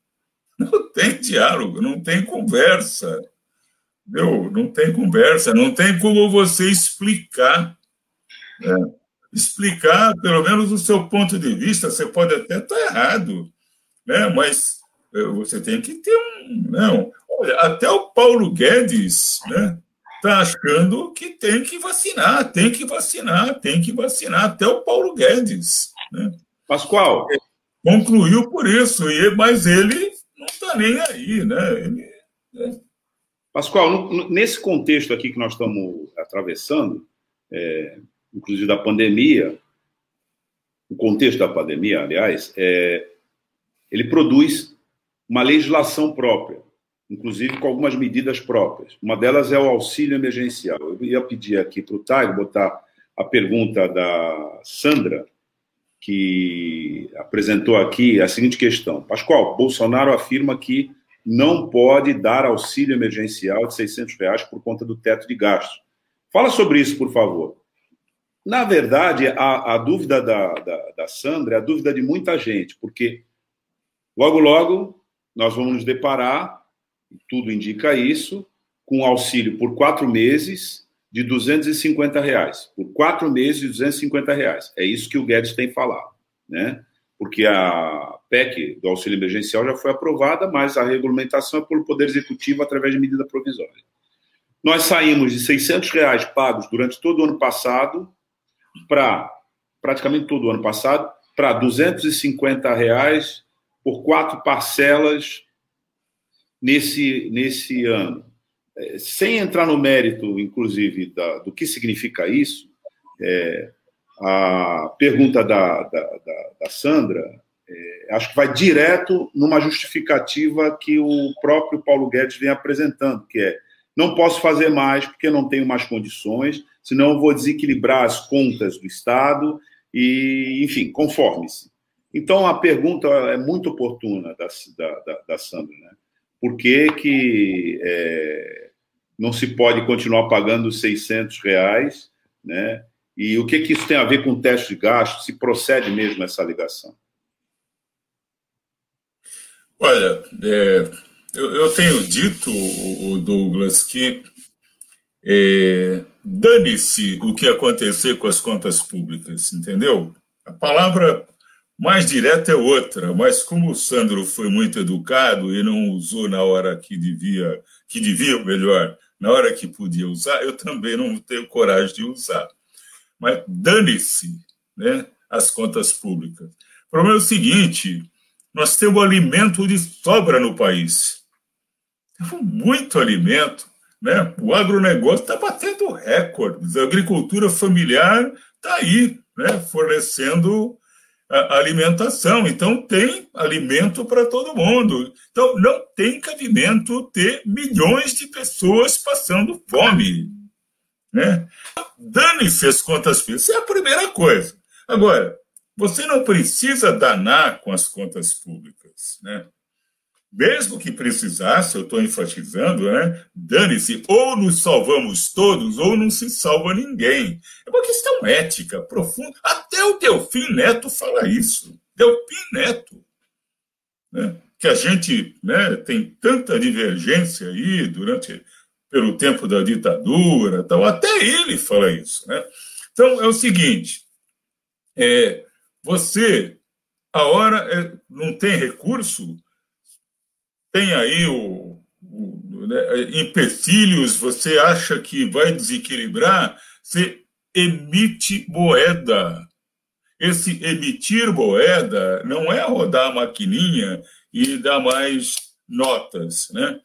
S4: Não tem diálogo, não tem conversa. Meu, não tem conversa, não tem como você explicar. Né? Explicar, pelo menos, o seu ponto de vista. Você pode até estar errado, né? mas eh, você tem que ter um. Não. Olha, até o Paulo Guedes né, está achando que tem que vacinar, tem que vacinar, tem que vacinar. Até o Paulo Guedes. Né?
S3: Pascoal.
S4: Concluiu por isso, mas ele não está nem aí, né? Ele, né?
S3: Pascoal, nesse contexto aqui que nós estamos atravessando, é, inclusive da pandemia, o contexto da pandemia, aliás, é, ele produz uma legislação própria, inclusive com algumas medidas próprias. Uma delas é o auxílio emergencial. Eu ia pedir aqui para o Taio botar a pergunta da Sandra, que apresentou aqui a seguinte questão. Pascoal, Bolsonaro afirma que não pode dar auxílio emergencial de 600 reais por conta do teto de gastos. Fala sobre isso, por favor. Na verdade, a, a dúvida da, da, da, Sandra é a dúvida de muita gente, porque logo, logo nós vamos nos deparar, tudo indica isso, com auxílio por quatro meses de 250 reais. Por quatro meses de 250 reais. É isso que o Guedes tem falado, né? Porque a, PEC do auxílio emergencial já foi aprovada, mas a regulamentação é pelo Poder Executivo através de medida provisória. nós saímos de 600 reais pagos durante todo o ano passado para, praticamente todo o ano passado, para 250 reais por quatro parcelas nesse, nesse ano. É, sem entrar no mérito, inclusive, da, do que significa isso, é, a pergunta da, da, da, Sandra, é, acho que vai direto numa justificativa que o próprio Paulo Guedes vem apresentando, que é não posso fazer mais porque não tenho mais condições, senão vou desequilibrar as contas do Estado e, enfim, conforme-se. Então, a pergunta é muito oportuna da, da, da Sandra, né? Por que, que é, não se pode continuar pagando 600 reais, né? E o que, que isso tem a ver com o teste de gasto? Se procede mesmo essa ligação?
S4: Olha, é, eu, eu, tenho dito, o Douglas, que é, dane-se o que acontecer com as contas públicas, entendeu? A palavra mais direta é outra, mas como o Sandro foi muito educado e não usou na hora que devia, que devia melhor, na hora que podia usar, eu também não tenho coragem de usar. Mas dane-se né, as contas públicas. O problema é o seguinte: nós temos alimento de sobra no país. Temos muito alimento. Né? O agronegócio está batendo recordes. A agricultura familiar está aí, né? fornecendo alimentação. Então, tem alimento para todo mundo. Então, não tem cabimento ter milhões de pessoas passando fome. Né? Dane-se as contas públicas. Isso é a primeira coisa. Agora, você não precisa danar com as contas públicas. Né? Mesmo que precisasse, eu estou enfatizando, né? dane-se, ou nos salvamos todos, ou não se salva ninguém. É uma questão ética profunda. Até o Delfim Neto fala isso. Delfim Neto. Né? Que a gente né, tem tanta divergência aí durante pelo tempo da ditadura, tal. até ele fala isso. Né? Então, é o seguinte, é, você, a hora é, não tem recurso, tem aí o, o né, empecilhos, você acha que vai desequilibrar, você emite moeda. Esse emitir moeda não é rodar a maquininha e dar mais notas, né?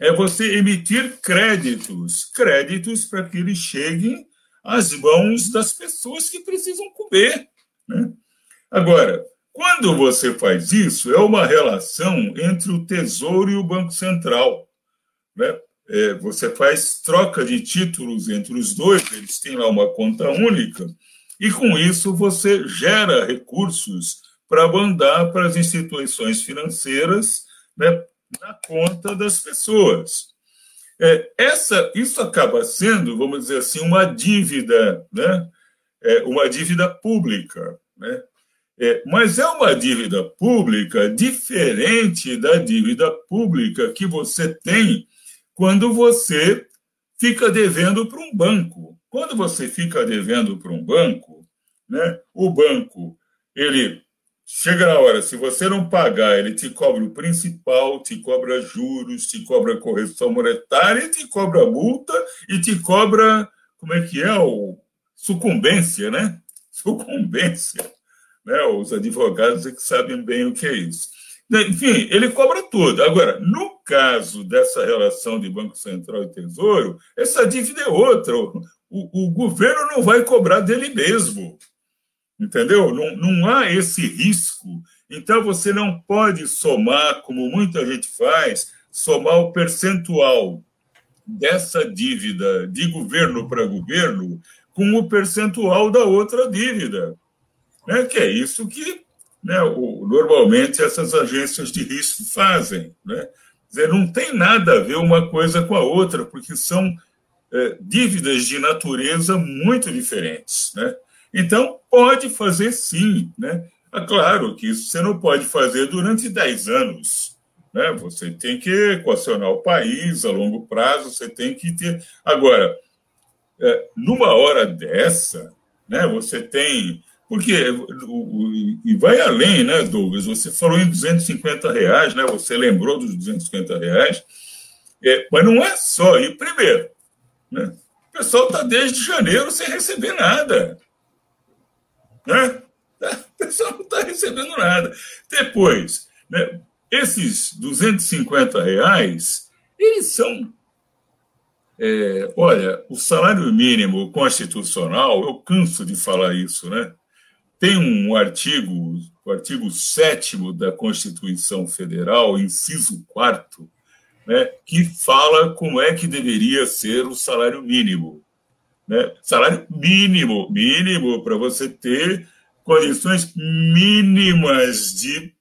S4: é você emitir créditos créditos para que eles cheguem às mãos das pessoas que precisam comer. Né? Agora, quando você faz isso, é uma relação entre o Tesouro e o Banco Central. Né? É, você faz troca de títulos entre os dois, eles têm lá uma conta única, e com isso você gera recursos para mandar para as instituições financeiras né, na conta das pessoas. É, essa, isso acaba sendo, vamos dizer assim, uma dívida, né? É uma dívida pública, né? É, mas é uma dívida pública diferente da dívida pública que você tem quando você fica devendo para um banco. Quando você fica devendo para um banco, né, o banco ele Chega na hora, se você não pagar, ele te cobra o principal, te cobra juros, te cobra correção monetária, te cobra multa e te cobra, como é que é, o sucumbência, né? Sucumbência. Né? Os advogados é que sabem bem o que é isso. Enfim, ele cobra tudo. Agora, no caso dessa relação de Banco Central e Tesouro, essa dívida é outra. O, o governo não vai cobrar dele mesmo entendeu? Não, não há esse risco. Então você não pode somar, como muita gente faz, somar o percentual dessa dívida de governo para governo com o percentual da outra dívida. Né? Que é isso que né, o, normalmente essas agências de risco fazem. Né? Dizer, não tem nada a ver uma coisa com a outra, porque são é, dívidas de natureza muito diferentes. Né? Então, pode fazer sim. Né? É claro que isso você não pode fazer durante 10 anos. Né? Você tem que equacionar o país a longo prazo, você tem que ter. Agora, é, numa hora dessa, né, você tem. Porque, e vai além, né, Douglas? Você falou em 250 reais, né? Você lembrou dos 250 reais. É, mas não é só. E, primeiro, Né? O pessoal está desde janeiro sem receber nada. Né? O pessoal não está recebendo nada. Depois, né, esses 250 reais, eles são. É, olha, o salário mínimo constitucional, eu canso de falar isso, né? Tem um artigo, o artigo 7 da Constituição Federal, inciso 4, né, que fala como é que deveria ser o salário mínimo. Né? Salário mínimo, mínimo, para você ter condições mínimas de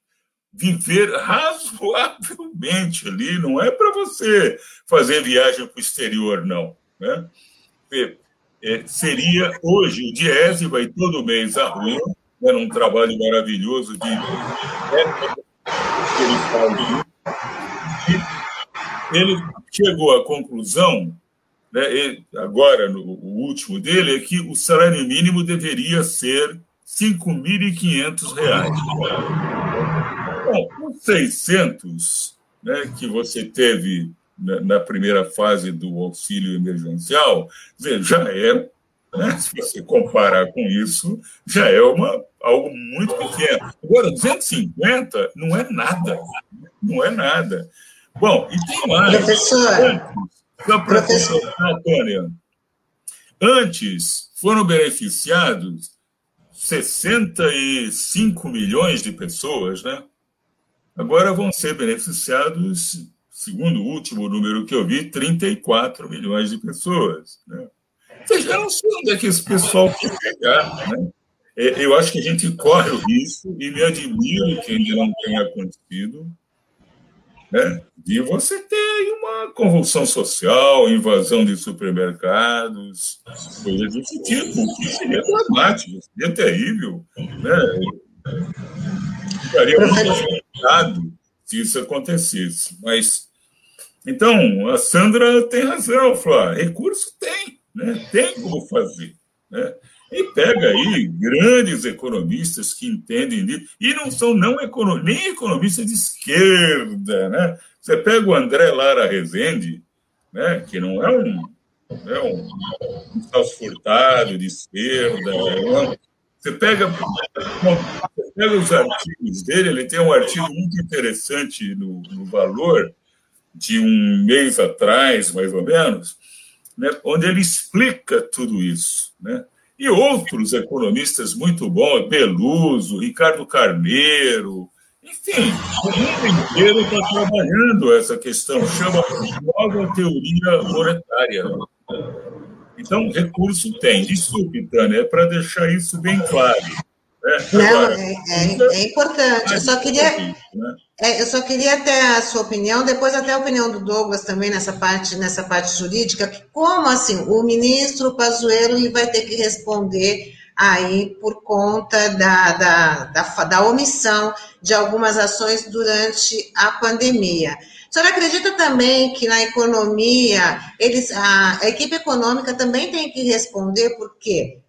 S4: viver razoavelmente ali, não é para você fazer viagem para o exterior, não. Né? É, seria hoje, o Diese vai todo mês à rua, né, num trabalho maravilhoso de. Ele, ele chegou à conclusão, né, ele, agora no, o último dele, é que o salário mínimo deveria ser R$ 5.500. Bom, os 600 né, que você teve na, na, primeira fase do auxílio emergencial, dizer, já é, né, se você comparar com isso, já é uma, algo muito pequeno. Agora, 250 não é nada, não é nada. Bom, e tem mais.
S1: Professor.
S4: Só para Tânia. Antes foram beneficiados 65 milhões de pessoas, né? Agora vão ser beneficiados, segundo o último número que eu vi, 34 milhões de pessoas. Né? Já não sei onde é que esse pessoal quer pegar, né? É, eu acho que a gente corre o risco, e me admiro que ainda não tenha acontecido, né? de você ter uma convulsão social, invasão de supermercados, coisas desse tipo, que seria dramático, seria terrível. Né? Ficaria muito se isso acontecesse. Mas, então, a Sandra tem razão, Flá, recurso tem, né? tem como fazer. Né? E pega aí grandes economistas que entendem disso, e não são não nem economistas de esquerda. Né? Você pega o André Lara Rezende, né? que não é um, é um, um furtado de esquerda. Não. Você pega, você pega os artigos dele, ele tem um artigo muito interessante no, no Valor, de um mês atrás, mais ou menos, né? onde ele explica tudo isso. Né? E outros economistas muito bons, Beluso, Ricardo Carneiro, enfim, o mundo inteiro está trabalhando essa questão, chama nova teoria monetária. Então, recurso tem. Desculpe, Tânia, é para deixar isso bem claro.
S1: Né? Não, é, é, é, importante. Eu só queria. Né? É, eu só queria ter a sua opinião, depois até a opinião do Douglas também nessa parte, nessa parte jurídica, como assim, o ministro Pazuello vai ter que responder aí por conta da, da, da, da omissão de algumas ações durante a pandemia. A senhora acredita também que na economia, eles, a, a equipe econômica também tem que responder, porque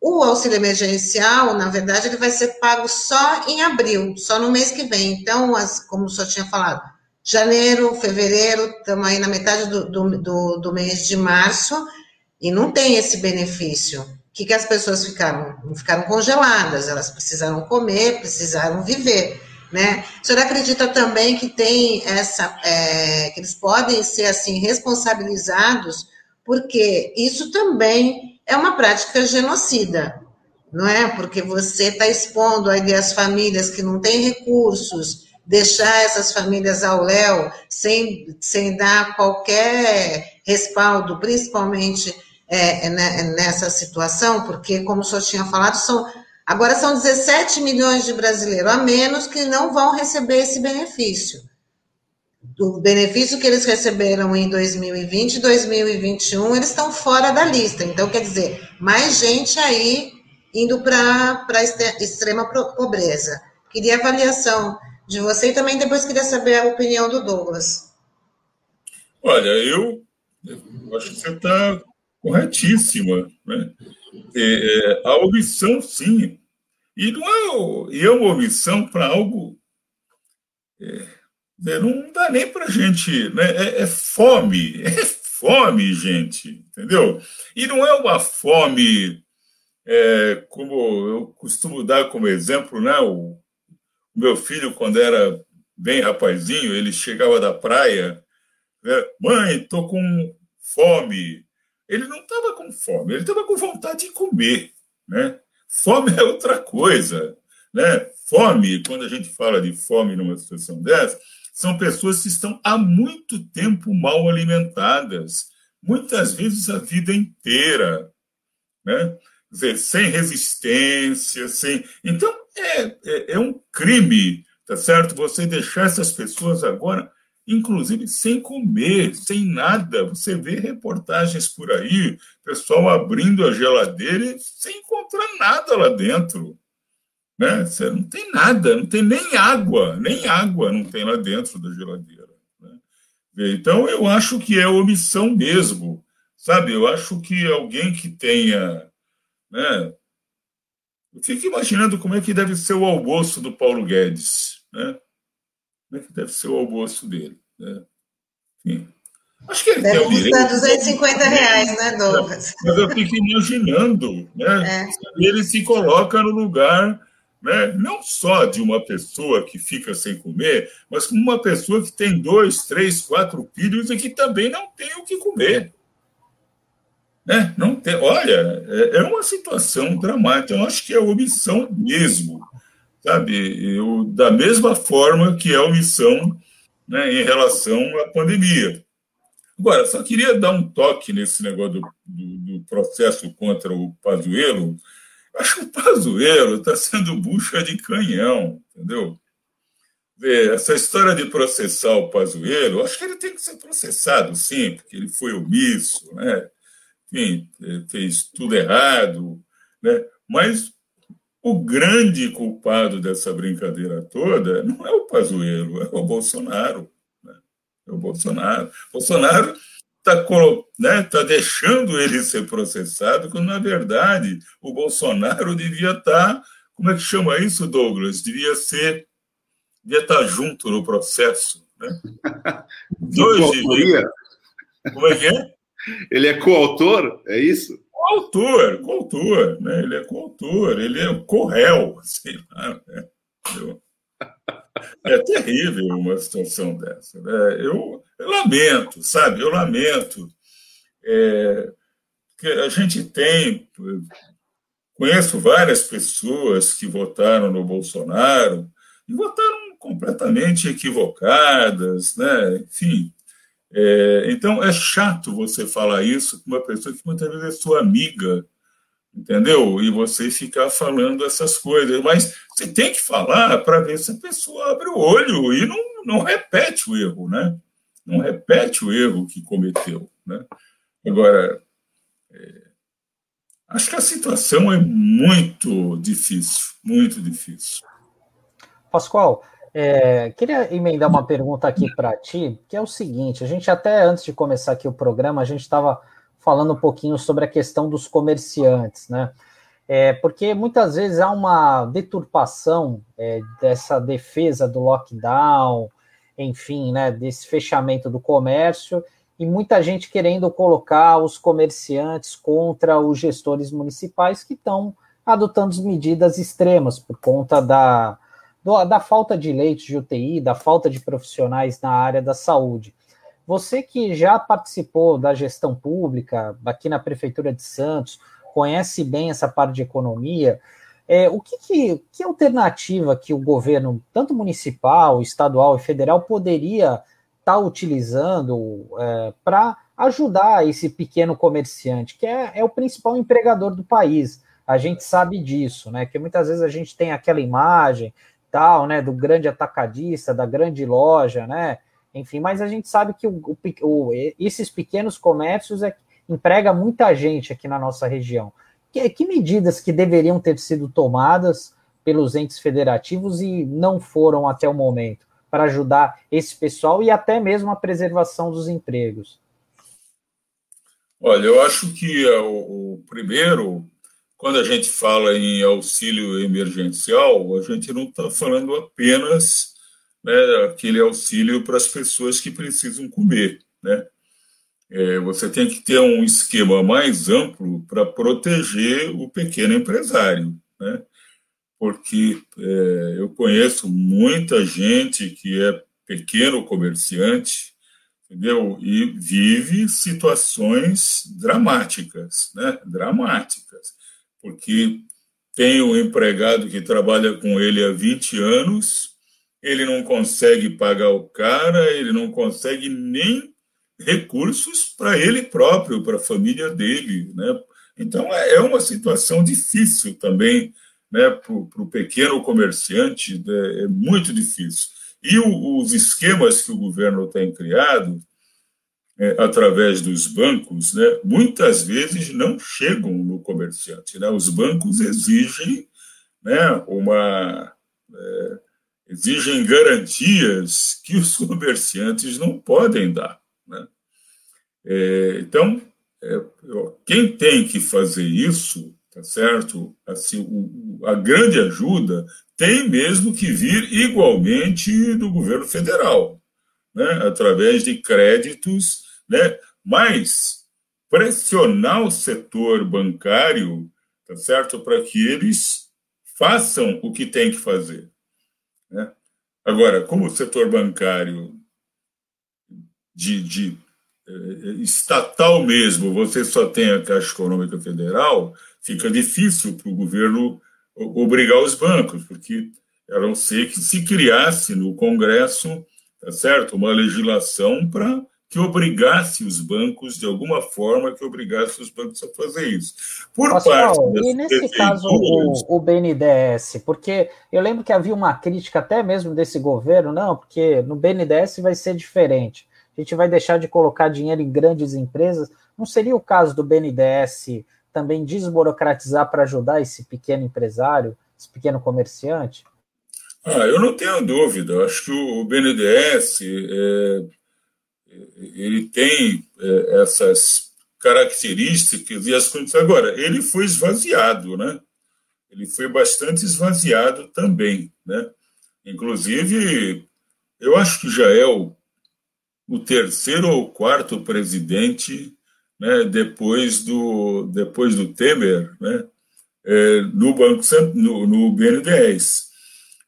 S1: o auxílio emergencial, na verdade, ele vai ser pago só em abril, só no mês que vem. Então, as, como o senhor tinha falado, janeiro, fevereiro, estamos aí na metade do, do, do, do, mês de março, e não tem esse benefício. O que, que as pessoas ficaram? Ficaram congeladas, elas precisaram comer, precisaram viver. Né? A senhora acredita também que tem essa, é, que eles podem ser assim responsabilizados, porque isso também é uma prática genocida, não é? Porque você está expondo aí as famílias que não têm recursos, deixar essas famílias ao léu, sem, sem dar qualquer respaldo, principalmente é, né, nessa situação, porque, como o senhor tinha falado, são, agora são 17 milhões de brasileiros a menos que não vão receber esse benefício do benefício que eles receberam em 2020 e 2021, eles estão fora da lista. Então, quer dizer, mais gente aí indo para a extrema pobreza. Queria avaliação de você e também depois queria saber a opinião do Douglas.
S4: Olha, eu, acho que você está corretíssima. Né? É, a omissão, sim. E não é, e é uma omissão para algo. É, não dá nem para a gente. Né? É, é, fome, é fome, gente, entendeu? E não é uma fome, é, como eu costumo dar como exemplo, né? O, meu filho, quando era bem rapazinho, ele chegava da praia, né? mãe, tô com fome. Ele não estava com fome, ele estava com vontade de comer, né? Fome é outra coisa, né? Fome, quando a gente fala de fome numa situação dessa, são pessoas que estão há muito tempo mal alimentadas, muitas vezes a vida inteira, né? Dizer, sem resistência, sem. Então, é, é, é um crime tá certo? Você deixar essas pessoas agora, inclusive sem comer, sem nada. Você vê reportagens por aí, pessoal abrindo a geladeira e sem encontrar nada lá dentro. Né? Você não tem nada, não tem nem água, nem água não tem lá dentro da geladeira. Né? Então, eu acho que é omissão mesmo, sabe? Eu acho que alguém que tenha né, eu fico imaginando como é que deve ser o almoço do Paulo Guedes. Né? Como é que deve ser o almoço dele? Né? Enfim,
S1: acho que ele deve tem direito. 250 reais, né, Douglas?
S4: Mas eu fico imaginando, né? É. Ele se coloca no lugar né, não só de uma pessoa que fica sem comer, mas como uma pessoa que tem dois, três, quatro filhos e que também não tem o que comer. Né? Não tem, olha, é, é uma situação dramática. Eu acho que é omissão mesmo sabe? Eu, da mesma forma que é omissão né, em relação à pandemia. Agora, só queria dar um toque nesse negócio do, do, do processo contra o Pazuello. Acho que o Pazuello está sendo bucha de canhão, entendeu? Vê, essa história de processar o Pazuello, acho que ele tem que ser processado, sim, porque ele foi omisso, né? Enfim, fez tudo errado, né? Mas o grande culpado dessa brincadeira toda não é o Pazuello, é o Bolsonaro. Né? É o Bolsonaro. Bolsonaro está né, tá deixando ele ser processado, quando, na verdade, o Bolsonaro devia estar. Tá, como é que chama isso, Douglas? Devia ser. devia estar tá junto no processo. Né?
S3: Dois
S4: Como é que é?
S3: Ele é coautor, é isso?
S4: coautor, coautor, né? Ele é coautor, ele é corréu, sei lá, né? É terrível uma situação dessa. Né? Eu, eu, lamento, sabe? Eu lamento é, que a gente tem. Conheço várias pessoas que votaram no Bolsonaro e votaram completamente equivocadas, né? Enfim, é, então é chato você falar isso com uma pessoa que muitas vezes é sua amiga, entendeu? E você ficar falando essas coisas. Mas você tem que falar para ver se a pessoa abre o olho e não, não repete o erro, né? Não repete o erro que cometeu, né? Agora, é, acho que a situação é muito difícil, muito difícil.
S2: Pascoal, é, queria emendar uma pergunta aqui para ti, que é o seguinte: a gente até antes de começar aqui o programa, a gente estava falando um pouquinho sobre a questão dos comerciantes, né? É, porque muitas vezes há uma deturpação é, dessa defesa do lockdown, enfim, né, desse fechamento do comércio, e muita gente querendo colocar os comerciantes contra os gestores municipais que estão adotando medidas extremas por conta da, do, da falta de leitos de UTI, da falta de profissionais na área da saúde. Você que já participou da gestão pública aqui na Prefeitura de Santos, conhece bem essa parte de economia, é, o que, que, que, alternativa que o governo, tanto municipal, estadual e federal, poderia estar tá utilizando é, para ajudar esse pequeno comerciante, que é, é, o principal empregador do país? A gente sabe disso, né? Que muitas vezes a gente tem aquela imagem tal, né, do grande atacadista, da grande loja, né, enfim, mas a gente sabe que o, o, esses pequenos comércios é, emprega muita gente aqui na nossa região. Que, que medidas que deveriam ter sido tomadas pelos entes federativos e não foram até o momento para ajudar esse pessoal e até mesmo a preservação dos empregos?
S4: Olha, eu acho que é o, o primeiro quando a gente fala em auxílio emergencial, a gente não está falando apenas né, aquele auxílio para as pessoas que precisam comer. Né? É, você tem que ter um esquema mais amplo para proteger o pequeno empresário, né? Porque é, eu conheço muita gente que é pequeno comerciante, entendeu? E vive situações dramáticas, né? Dramáticas, porque tem um empregado que trabalha com ele há 20 anos, ele não consegue pagar o cara, ele não consegue nem recursos para ele próprio, para a família dele, né? Então é, é uma situação difícil também, né? Para o pequeno comerciante né? é muito difícil. E o, os esquemas que o governo tem criado é, através dos bancos, né, muitas vezes não chegam no comerciante. Né? Os bancos exigem né, uma é, exigem garantias que os comerciantes não podem dar. É, então, é, quem tem que fazer isso, tá certo? Assim, o, a grande ajuda tem mesmo que vir igualmente do governo federal, né? através de créditos né? Mas pressionar o setor bancário, tá certo, para que eles façam o que tem que fazer, né? Agora, como o setor bancário de, de estatal mesmo, você só tem a Caixa Econômica Federal, fica difícil para o governo obrigar os bancos, porque a não ser que se criasse no Congresso, tá certo, uma legislação para que obrigasse os bancos, de alguma forma, que obrigasse os bancos a fazer isso.
S2: Por Pascal, parte e nesse caso o, o BNDES, porque eu lembro que havia uma crítica até mesmo desse governo, não, porque no BNDES vai ser diferente. A gente vai deixar de colocar dinheiro em grandes empresas. Não seria o caso do BNDES também desburocratizar para ajudar esse pequeno empresário, esse pequeno comerciante?
S4: Ah, eu não tenho dúvida. Acho que o BNDES é, ele tem é, essas características e as condições. Agora, ele foi esvaziado, né? Ele foi bastante esvaziado também, né? Inclusive, eu acho que já é o, o terceiro ou quarto presidente, né? Depois do depois do Temer, né? É, no banco no, no BNDES.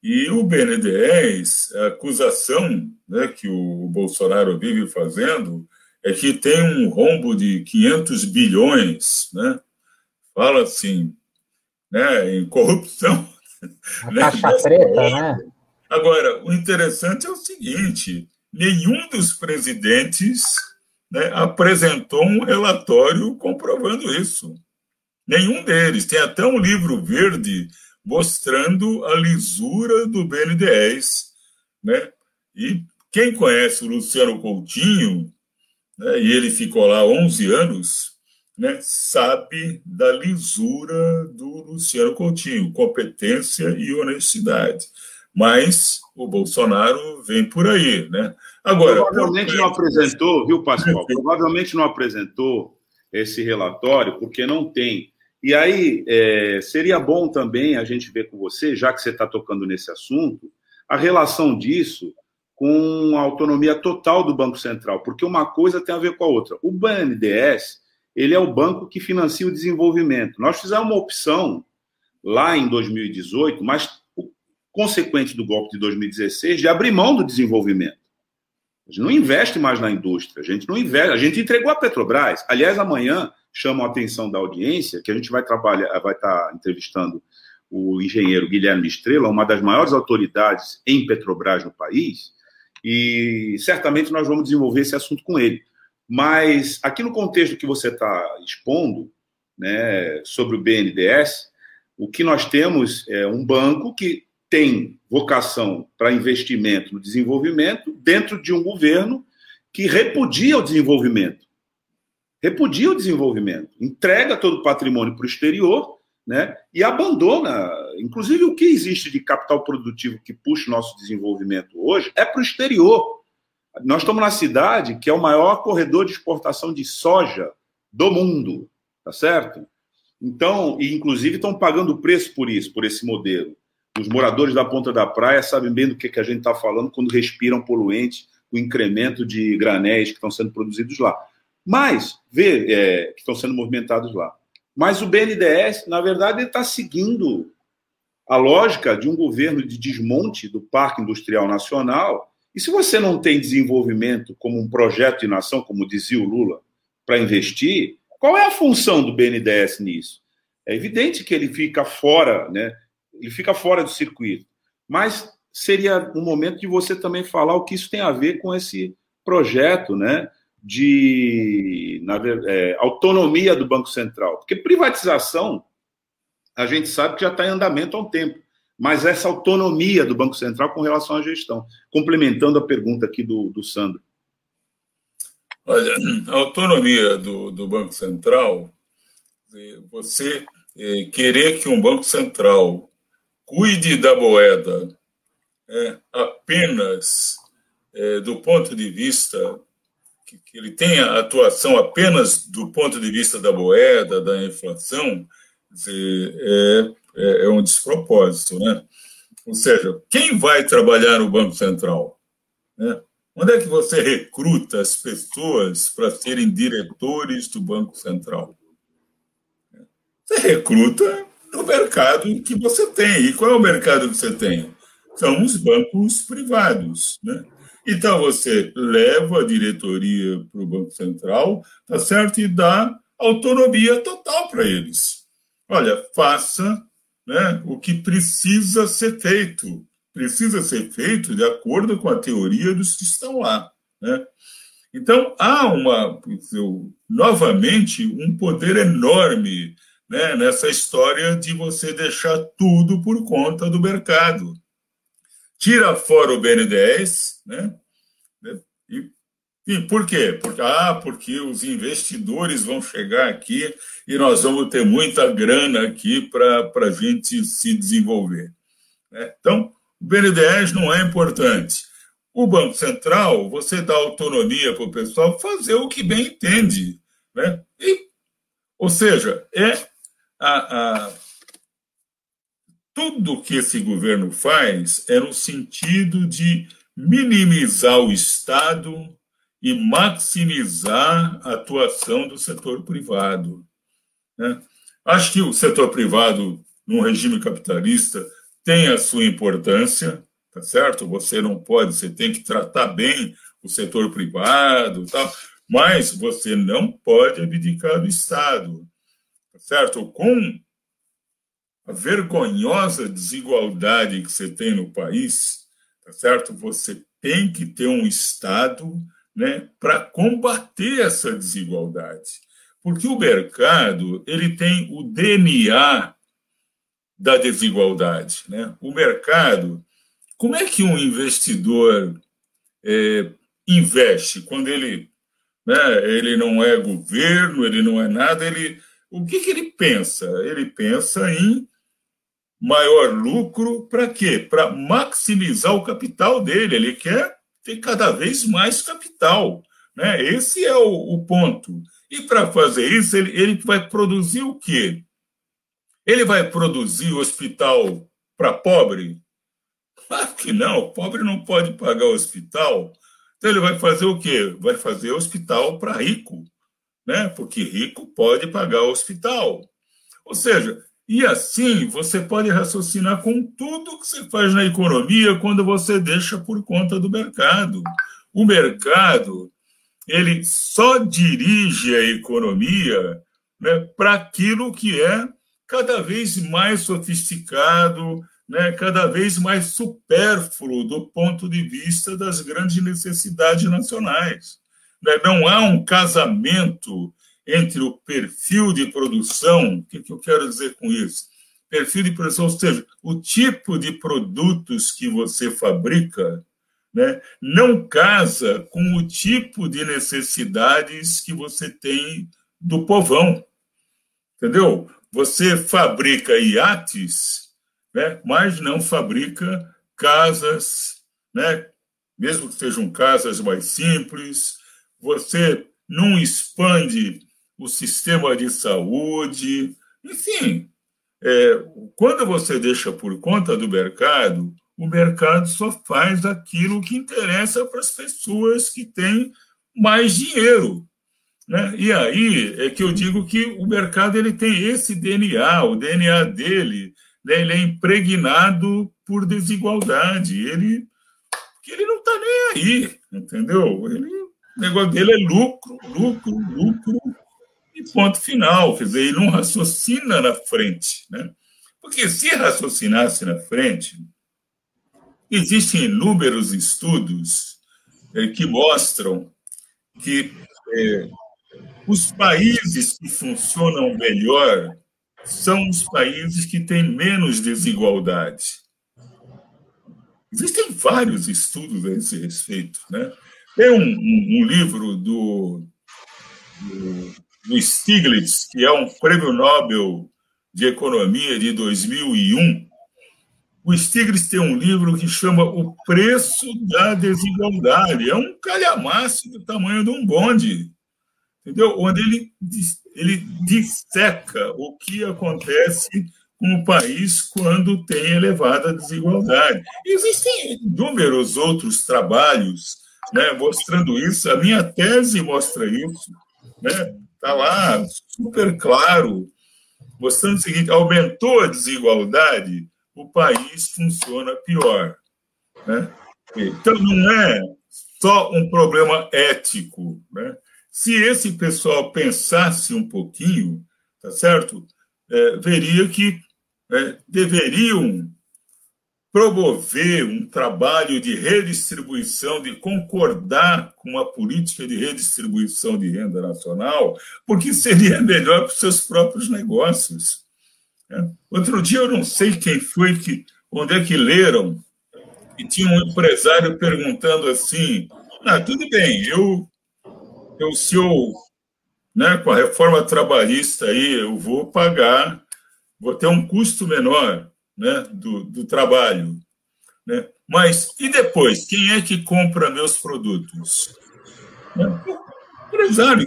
S4: E o BNDES, a acusação né, que o Bolsonaro vive fazendo é que tem um rombo de 500 bilhões, né? Fala assim, né, em corrupção.
S2: A né, caixa preta, né?
S4: Agora, o interessante é o seguinte: nenhum dos presidentes né, apresentou um relatório comprovando isso. Nenhum deles. Tem até um livro verde mostrando a lisura do BNDES. Né? E quem conhece o Luciano Coutinho, né, e ele ficou lá 11 anos, né, sabe da lisura do Luciano Coutinho, competência e honestidade. Mas o Bolsonaro vem por aí, né?
S3: Agora, provavelmente não apresentou, viu, Pascoal? provavelmente não apresentou esse relatório porque não tem e aí, é, seria bom também a gente ver com você, já que você está tocando nesse assunto, a relação disso com a autonomia total do Banco Central, porque uma coisa tem a ver com a outra. O BNDES, ele é o banco que financia o desenvolvimento. Nós fizemos uma opção lá em 2018, mas consequente do golpe de 2016, de abrir mão do desenvolvimento. A gente não investe mais na indústria, a gente não investe, a gente entregou a Petrobras. Aliás, amanhã chamam a atenção da audiência, que a gente vai trabalhar, vai estar entrevistando o engenheiro Guilherme Estrela, uma das maiores autoridades em Petrobras no país, e certamente nós vamos desenvolver esse assunto com ele. Mas aqui no contexto que você está expondo, né, sobre o BNDES, o que nós temos é um banco que tem vocação para investimento no desenvolvimento dentro de um governo que repudia o desenvolvimento repudia o desenvolvimento, entrega todo o patrimônio para o exterior né, e abandona. Inclusive, o que existe de capital produtivo que puxa o nosso desenvolvimento hoje é para o exterior. Nós estamos na cidade que é o maior corredor de exportação de soja do mundo, tá certo? Então, e inclusive estão pagando preço por isso, por esse modelo. Os moradores da ponta da praia sabem bem do que, a gente está falando quando respiram poluentes, o incremento de granéis que estão sendo produzidos lá. Mas, vê, é, que estão sendo movimentados lá. Mas o BNDES, na verdade, está seguindo a lógica de um governo de desmonte do Parque Industrial Nacional. E se você não tem desenvolvimento como um projeto de nação, como dizia o Lula, para investir, qual é a função do BNDES nisso? É evidente que ele fica fora, né? Ele fica fora do circuito. Mas seria um momento de você também falar o que isso tem a ver com esse projeto, né? de na, é, autonomia do Banco Central. Porque privatização, a gente sabe que já está em andamento há um tempo, mas essa autonomia do Banco Central com relação à gestão. Complementando a pergunta aqui do, do Sandro.
S4: Olha, a autonomia do, do Banco Central, você é, querer que um Banco Central cuide da moeda é, apenas é, do ponto de vista que, que ele tenha atuação apenas do ponto de vista da moeda, da inflação, é, é, é um despropósito, né? Ou seja, quem vai trabalhar no Banco Central? Né? Onde é que você recruta as pessoas para serem diretores do Banco Central? Você recruta no mercado que você tem. E qual é o mercado que você tem? São os bancos privados. Né? Então você leva a diretoria para o Banco Central, tá certo? E dá autonomia total para eles. Olha, faça né, o que precisa ser feito. Precisa ser feito de acordo com a teoria dos que estão lá. Né? Então, há uma, novamente, um poder enorme né, nessa história de você deixar tudo por conta do mercado tira fora o BNDES, né? E, e por quê? Porque, ah, porque os investidores vão chegar aqui e nós vamos ter muita grana aqui para a gente se desenvolver. Né? Então, o BNDES não é importante. O Banco Central, você dá autonomia para o pessoal fazer o que bem entende. Né? E, ou seja, é a, tudo que esse governo faz é no sentido de minimizar o Estado e maximizar a atuação do setor privado. Né? Acho que o setor privado, num regime capitalista, tem a sua importância, tá certo? Você não pode, você tem que tratar bem o setor privado, tal, mas você não pode abdicar do Estado, certo? Com a vergonhosa desigualdade que você tem no país, tá certo? Você tem que ter um Estado né, para combater essa desigualdade. Porque o mercado ele tem o DNA da desigualdade. Né? O mercado, como é que um investidor é, investe quando ele, né, ele não é governo, ele não é nada, ele, o que, que ele pensa? Ele pensa em maior lucro para quê? Para maximizar o capital dele. Ele quer ter cada vez mais capital. Né? Esse é o, o ponto. E para fazer isso, ele, ele vai produzir o quê? Ele vai produzir hospital para pobre? Claro que não, o pobre não pode pagar hospital. Então ele vai fazer o quê? Vai fazer hospital para rico, né? Porque rico pode pagar o hospital. Ou seja, e assim você pode raciocinar com tudo que você faz na economia quando você deixa por conta do mercado. O mercado ele só dirige a economia né, para aquilo que é cada vez mais sofisticado, né, cada vez mais supérfluo do ponto de vista das grandes necessidades nacionais. Né? Não há um casamento entre o perfil de produção, o que, eu quero dizer com isso? Perfil de produção, ou seja, o tipo de produtos que você fabrica, né, não casa com o tipo de necessidades que você tem do povão. Entendeu? Você fabrica iates, né, mas não fabrica casas, né, mesmo que sejam casas mais simples. Você não expande o sistema de saúde, enfim. É, quando você deixa por conta do mercado, o mercado só faz aquilo que interessa para as pessoas que têm mais dinheiro. Né? E aí é que eu digo que o mercado ele tem esse DNA, o DNA dele, né? ele é impregnado por desigualdade. Ele, ele não está nem aí, entendeu? Ele, o negócio dele é lucro, lucro, lucro, e ponto final. Quer dizer, ele não raciocina na frente. Né? Porque se raciocinasse na frente, existem inúmeros estudos é, que mostram que é, os países que funcionam melhor são os países que têm menos desigualdade. Existem vários estudos a esse respeito. Né? Tem um, um, um livro do, do, do Stiglitz, que é um prêmio Nobel de Economia de 2001. O Stiglitz tem um livro que chama O Preço da Desigualdade. É um calhamaço do tamanho de um bonde entendeu? Onde ele, ele disseca o que acontece o país quando tem elevada desigualdade. Existem inúmeros outros trabalhos né, mostrando isso. A minha tese mostra isso. Está né? Tá lá, super claro, mostrando o seguinte: aumentou a desigualdade, o país funciona pior. Né? Então, não é só um problema ético. Né? Se esse pessoal pensasse um pouquinho, tá certo? É, veria que é, deveriam promover um trabalho de redistribuição, de concordar com uma política de redistribuição de renda nacional, porque seria melhor para os seus próprios negócios. Né? Outro dia eu não sei quem foi que, onde é que leram, e tinha um empresário perguntando assim: ah, tudo bem, eu eu, se eu, né, com a reforma trabalhista aí, eu vou pagar, vou ter um custo menor né, do, do trabalho. Né? Mas e depois? Quem é que compra meus produtos? Né? O empresário,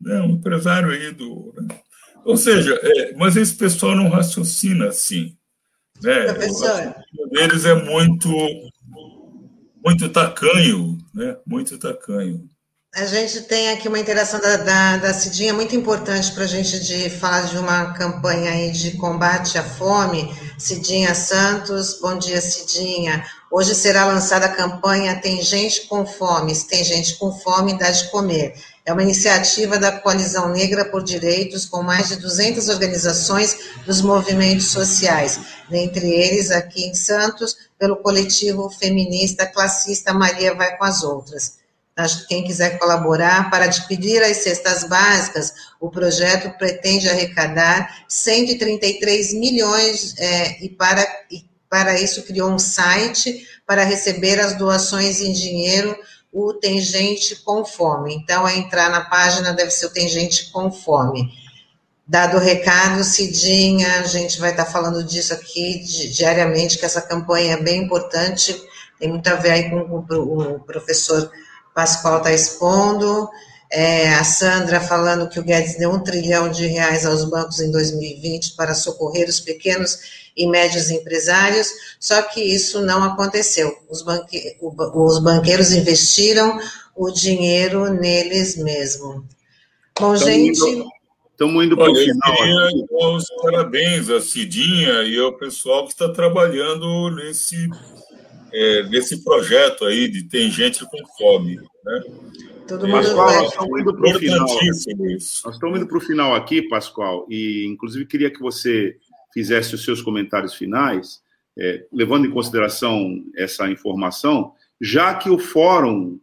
S4: né? um empresário aí do. Né? Ou seja, é, mas esse pessoal não raciocina assim. Né? Professor. O deles é muito, muito tacanho, né? muito tacanho.
S1: A gente tem aqui uma interação da, da, da Cidinha muito importante para a gente de falar de uma campanha aí de combate à fome. Cidinha Santos, bom dia, Cidinha. Hoje será lançada a campanha Tem Gente com Fome. Se tem gente com fome, dá de comer. É uma iniciativa da Coalizão Negra por Direitos, com mais de 200 organizações dos movimentos sociais, dentre eles, aqui em Santos, pelo coletivo feminista classista Maria Vai com as Outras. Quem quiser colaborar para adquirir as cestas básicas, o projeto pretende arrecadar 133 milhões é, e, para, e para isso criou um site para receber as doações em dinheiro, o Tem Gente com Fome. Então, a entrar na página deve ser o Tem Gente com Fome. Dado o recado, Cidinha, a gente vai estar falando disso aqui diariamente, que essa campanha é bem importante, tem muito a ver aí com o professor Pascoal está expondo, é, a Sandra falando que o Guedes deu um trilhão de reais aos bancos em 2020 para socorrer os pequenos e médios empresários, só que isso não aconteceu. Os, banque, os banqueiros investiram o dinheiro neles mesmo. Bom, estamos gente.
S4: estamos indo para o final. Queria os parabéns à Cidinha e ao pessoal que está trabalhando nesse é, desse projeto aí de Tem Gente com Fome. Né?
S3: Todo mundo Pascoal, nós estamos indo para o final. Nós estamos indo para o final aqui, Pascoal, e inclusive queria que você fizesse os seus comentários finais, é, levando em consideração essa informação, já que o Fórum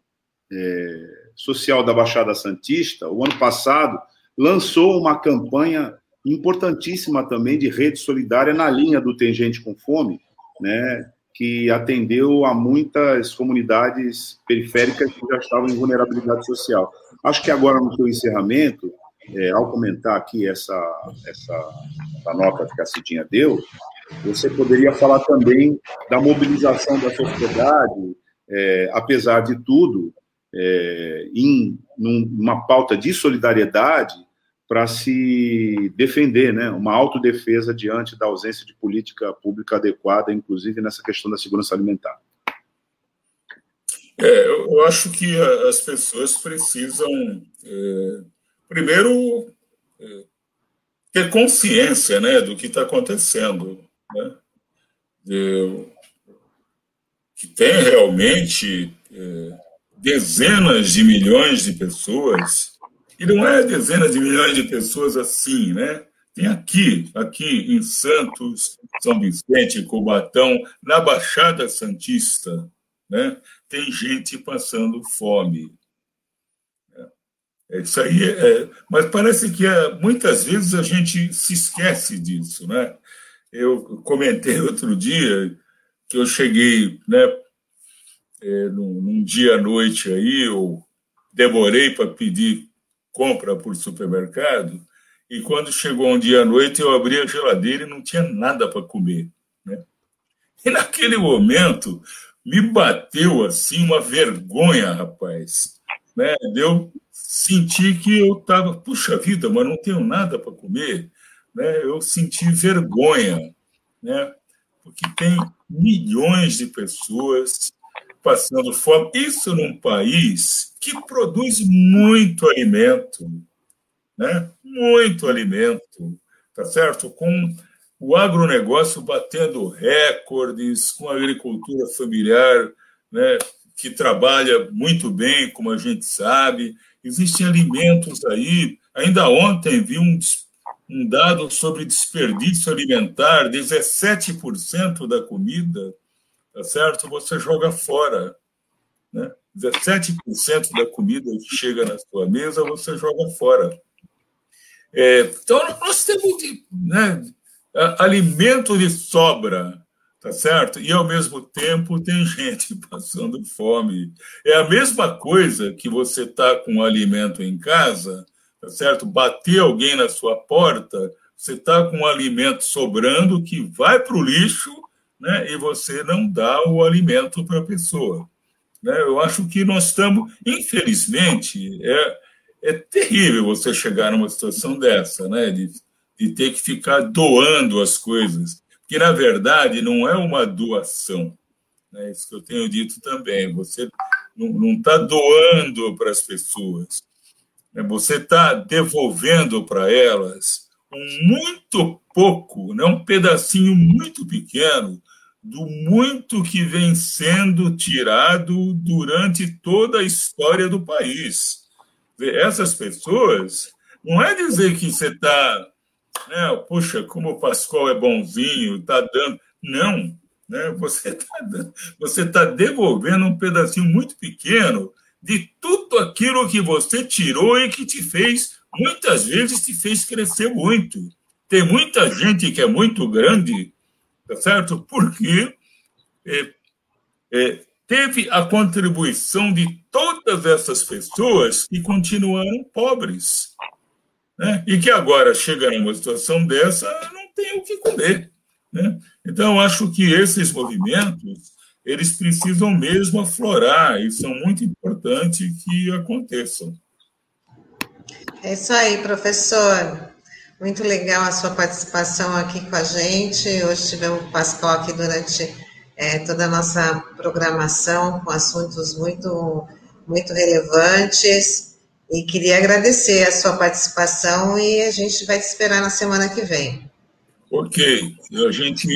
S3: é, Social da Baixada Santista, o ano passado, lançou uma campanha importantíssima também de rede solidária na linha do Tem Gente com Fome, né? Que atendeu a muitas comunidades periféricas que já estavam em vulnerabilidade social. Acho que agora, no seu encerramento, é, ao comentar aqui essa, essa, essa nota que a Cidinha deu, você poderia falar também da mobilização da sociedade, é, apesar de tudo, é, em numa pauta de solidariedade para se defender, né? uma autodefesa diante da ausência de política pública adequada, inclusive nessa questão da segurança alimentar.
S4: É, eu acho que as pessoas precisam é, primeiro, é, ter consciência né, do que está acontecendo. Né? De, que tem realmente é, dezenas de milhões de pessoas, e não é dezenas de milhões de pessoas assim, né? Tem aqui, aqui em Santos, São Vicente, Cubatão, na Baixada Santista, né? Tem gente passando fome. É, isso aí é, mas parece que é, muitas vezes a gente se esquece disso, né? Eu comentei outro dia que eu cheguei, né, é, num, num dia à noite aí, eu demorei para pedir compra por supermercado, e quando chegou um dia à noite, eu abri a geladeira e não tinha nada para comer. Né? E naquele momento, me bateu assim uma vergonha, rapaz. Né? Eu senti que eu estava, puxa vida, mas não tenho nada para comer. Né? Eu senti vergonha, né? porque tem milhões de pessoas passando fome. Isso num país que produz muito alimento, né? Muito alimento, tá certo? Com o agronegócio batendo recordes, com a agricultura familiar, né? Que trabalha muito bem, como a gente sabe. Existem alimentos aí. Ainda ontem vi um, um dado sobre desperdício alimentar: 17% da comida tá certo? Você joga fora. Né? 17% da comida que chega na sua mesa você joga fora. É, então, nós temos né, alimento de sobra, tá certo? E, ao mesmo tempo, tem gente passando fome. É a mesma coisa que você está com alimento em casa, tá certo? Bater alguém na sua porta, você está com alimento sobrando que vai para o lixo né, e você não dá o alimento para a pessoa. Né? Eu acho que nós estamos, infelizmente, é, é terrível você chegar numa situação dessa, né, de, de ter que ficar doando as coisas, que na verdade não é uma doação. Né? Isso que eu tenho dito também. Você não está doando para as pessoas, né? você está devolvendo para elas um muito pouco, né? um pedacinho muito pequeno do muito que vem sendo tirado durante toda a história do país. Essas pessoas, não é dizer que você está, né, puxa, como o Pascoal é bonzinho, está dando. Não, né, você está você tá devolvendo um pedacinho muito pequeno de tudo aquilo que você tirou e que te fez, muitas vezes, te fez crescer muito. Tem muita gente que é muito grande, tá certo? Porque é, é, teve a contribuição de todas essas pessoas que continuaram pobres. Né? E que agora chega numa situação dessa, não tem o que comer. Né? Então, acho que esses movimentos eles precisam mesmo aflorar e são muito importantes que aconteçam.
S1: É isso aí, professor. Muito legal a sua participação aqui com a gente. Hoje tivemos o Pascal aqui durante é, toda a nossa programação com assuntos muito, muito relevantes. E queria agradecer a sua participação e a gente vai te esperar na semana que vem.
S4: Ok. A gente.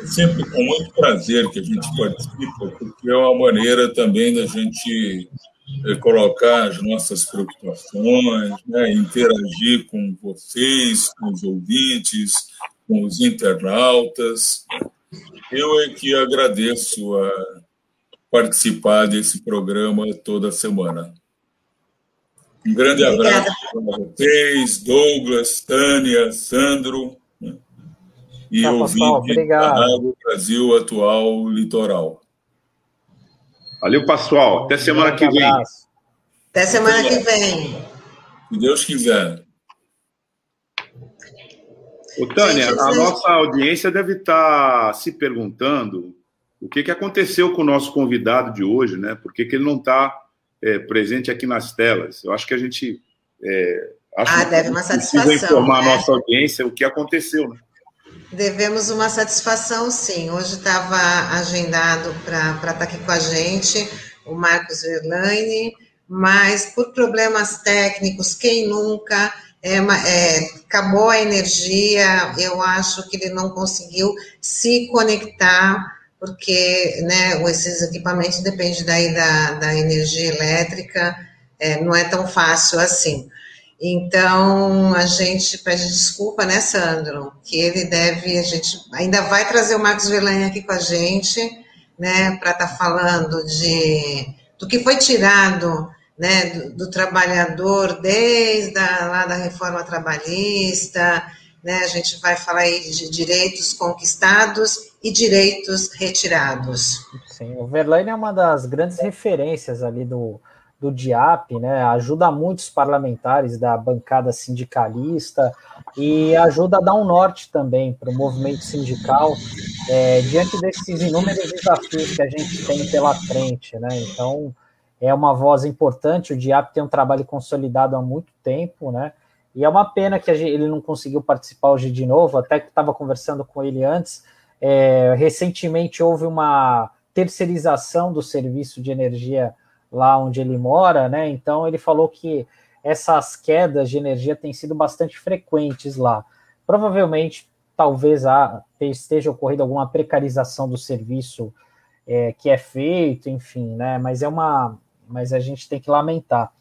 S4: É sempre com muito prazer que a gente participa, porque é uma maneira também da gente colocar as nossas preocupações, né, interagir com vocês, com os ouvintes, com os internautas. Eu é que agradeço a participar desse programa toda semana. Um grande Obrigada. abraço para vocês, Douglas, Tânia, Sandro né, e tá, ouvinte do Brasil Atual Litoral.
S3: Valeu, pessoal. Até semana que vem.
S1: Até semana que vem.
S4: Se Deus quiser.
S3: Ô, Tânia, a nossa audiência deve estar se perguntando o que, que aconteceu com o nosso convidado de hoje, né? Por que, que ele não está é, presente aqui nas telas? Eu acho que a gente é, acho
S1: ah, deve uma satisfação.
S3: Precisa informar né? a nossa audiência o que aconteceu, né?
S1: Devemos uma satisfação, sim. Hoje estava agendado para estar tá aqui com a gente o Marcos Verlaine, mas por problemas técnicos, quem nunca é, é, acabou a energia, eu acho que ele não conseguiu se conectar, porque né, esses equipamentos dependem daí da, da energia elétrica, é, não é tão fácil assim. Então, a gente pede desculpa, né, Sandro? Que ele deve, a gente ainda vai trazer o Marcos Velanha aqui com a gente, né, para estar tá falando de do que foi tirado né, do, do, trabalhador desde a, lá da reforma trabalhista, né, a gente vai falar aí de direitos conquistados e direitos retirados.
S2: Sim, o Verlaine é uma das grandes referências ali do, do DIAP, né, ajuda muitos parlamentares da bancada sindicalista e ajuda a dar um norte também para o movimento sindical é, diante desses inúmeros desafios que a gente tem pela frente, né, então é uma voz importante. O Diap tem um trabalho consolidado há muito tempo, né? E é uma pena que gente, ele não conseguiu participar hoje de novo, até que estava conversando com ele antes. É, recentemente houve uma terceirização do serviço de energia lá onde ele mora, né? Então ele falou que essas quedas de energia têm sido bastante frequentes lá. Provavelmente, talvez há, esteja ocorrendo alguma precarização do serviço é, que é feito, enfim, né? Mas é uma, mas a gente tem que lamentar.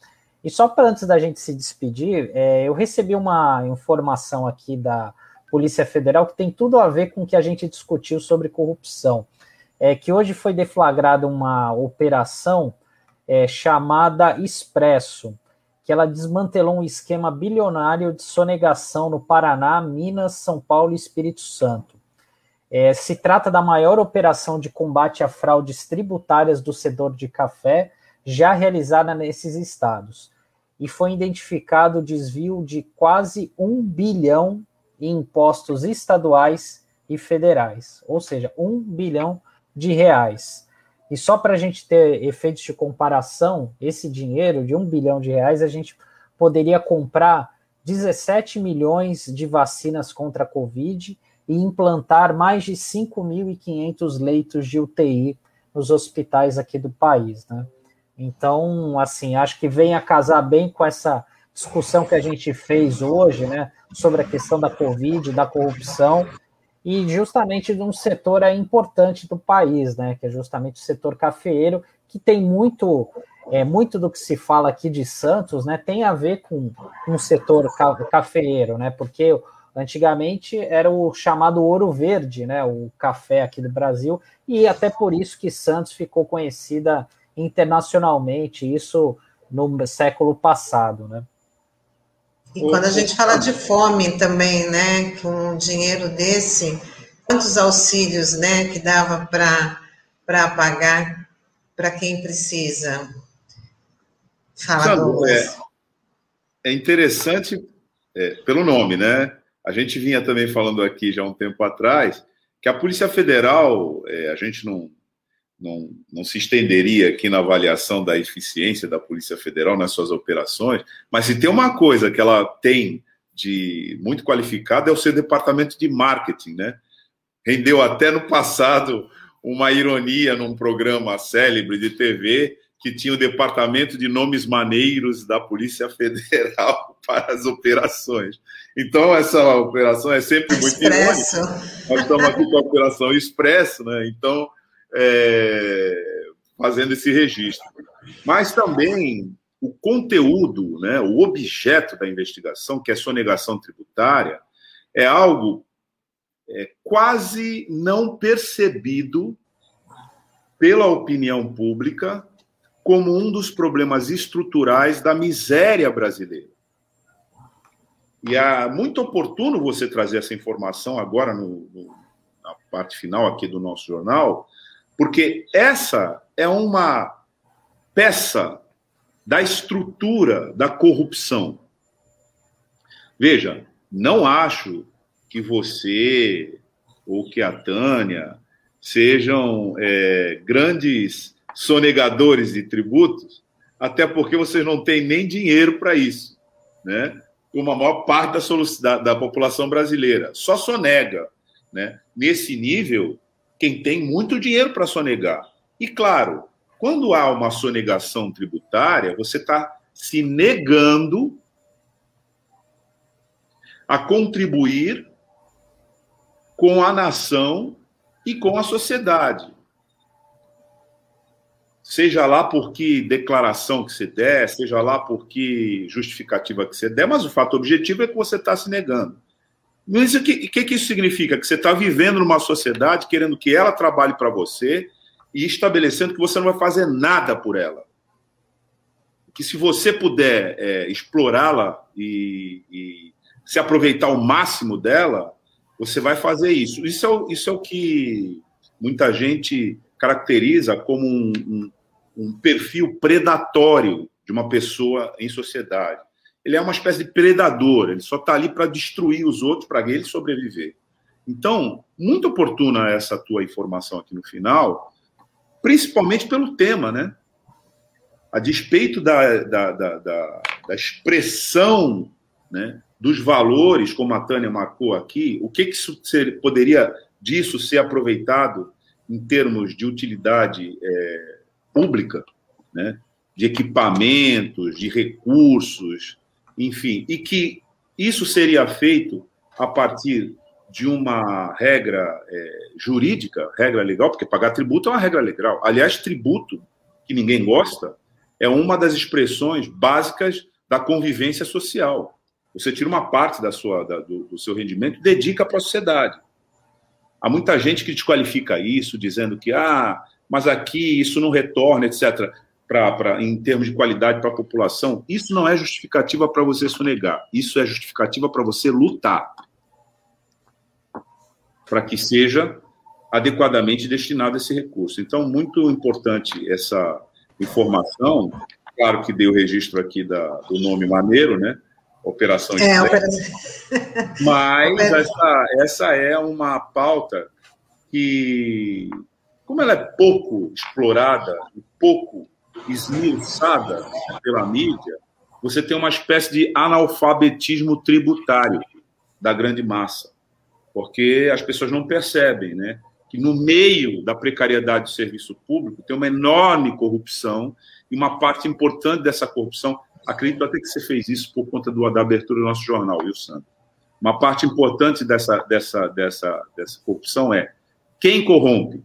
S2: E só para antes da gente se despedir, é, eu recebi uma informação aqui da Polícia Federal que tem tudo a ver com o que a gente discutiu sobre corrupção. É que hoje foi deflagrada uma operação é, chamada Expresso, que ela desmantelou um esquema bilionário de sonegação no Paraná, Minas, São Paulo e Espírito Santo. É, se trata da maior operação de combate a fraudes tributárias do setor de café já realizada nesses estados. E foi identificado o desvio de quase um bilhão em impostos estaduais e federais, ou seja, um bilhão de reais. E só para a gente ter efeitos de comparação, esse dinheiro de um bilhão de reais a gente poderia comprar 17 milhões de vacinas contra a Covid e implantar mais de 5.500 leitos de UTI nos hospitais aqui do país, né? Então, assim, acho que vem a casar bem com essa discussão que a gente fez hoje, né, sobre a questão da Covid, da corrupção e justamente de um setor importante do país, né, que é justamente o setor cafeeiro, que tem muito, é, muito do que se fala aqui de Santos, né, tem a ver com um setor cafeeiro, né, porque antigamente era o chamado ouro verde, né, o café aqui do Brasil, e até por isso que Santos ficou conhecida internacionalmente, isso no século passado, né?
S1: E quando a gente fala de fome também, né, com um dinheiro desse, quantos auxílios, né, que dava para pagar para quem precisa?
S3: Fala, é, é interessante é, pelo nome, né? A gente vinha também falando aqui já um tempo atrás que a Polícia Federal, é, a gente não, não, não se estenderia aqui na avaliação da eficiência da Polícia Federal nas suas operações, mas se tem uma coisa que ela tem de muito qualificada é o seu departamento de marketing, né? Rendeu até no passado uma ironia num programa célebre de TV que tinha o departamento de nomes maneiros da Polícia Federal para as operações. Então, essa operação é sempre muito
S1: Expresso.
S3: irônica. Nós estamos aqui com a Operação Expresso, né? Então, é, fazendo esse registro. Mas também o conteúdo, né, o objeto da investigação, que é sonegação tributária, é algo é, quase não percebido pela opinião pública como um dos problemas estruturais da miséria brasileira. E é muito oportuno você trazer essa informação agora no, no, na parte final aqui do nosso jornal, porque essa é uma peça da estrutura da corrupção. Veja, não acho que você ou que a Tânia sejam é, grandes sonegadores de tributos, até porque vocês não têm nem dinheiro para isso, né? Como a maior parte da, da, da população brasileira só sonega, né? Nesse nível, quem tem muito dinheiro para sonegar. E claro, Quando há uma sonegação tributária, você está se negando a contribuir com a nação e com a sociedade. Seja lá por que declaração que você der, seja lá por que justificativa que você der, mas o fato objetivo é que você está se negando. Mas o que, que, que isso significa? Que você está vivendo numa sociedade querendo que ela trabalhe para você e estabelecendo que você não vai fazer nada por ela. Que se você puder é, explorá-la e, e, se aproveitar o máximo dela, você vai fazer isso. Isso é o, isso é o que muita gente caracteriza como um, um, um perfil predatório de uma pessoa em sociedade. Ele é uma espécie de predador, ele só está ali para destruir os outros, para ele sobreviver. Então, muito oportuna essa tua informação aqui no final, principalmente pelo tema, né? A despeito da, da, da, da, da expressão né, dos valores, como a Tânia marcou aqui, o que, que isso ser, poderia disso ser aproveitado em termos de utilidade é, pública, né, de equipamentos, de recursos, enfim, e que isso seria feito a partir de uma regra é, jurídica, regra legal, porque pagar tributo é uma regra legal. Aliás, tributo, que ninguém gosta, é uma das expressões básicas da convivência social. Você tira uma parte da sua, da, do, do, seu rendimento e dedica para a sociedade. Há muita gente que desqualifica isso, dizendo que, ah, mas aqui isso não retorna, etc., pra, pra, em termos de qualidade para a população. Isso não é justificativa para você sonegar. Isso é justificativa para você lutar para que seja adequadamente destinado esse recurso. Então, muito importante essa informação. Claro que deu o registro aqui da, do nome maneiro, né? Operação é, operação... Mas essa, essa é uma pauta que, como ela é pouco explorada e pouco esmiuçada pela mídia, você tem uma espécie de analfabetismo tributário da grande massa porque as pessoas não percebem, né? Que no meio da precariedade do serviço público tem uma enorme corrupção e uma parte importante dessa corrupção, acredito até que você fez isso por conta do, da abertura do nosso jornal, viu, Sandro? Uma parte importante dessa, dessa, dessa, dessa corrupção é quem corrompe.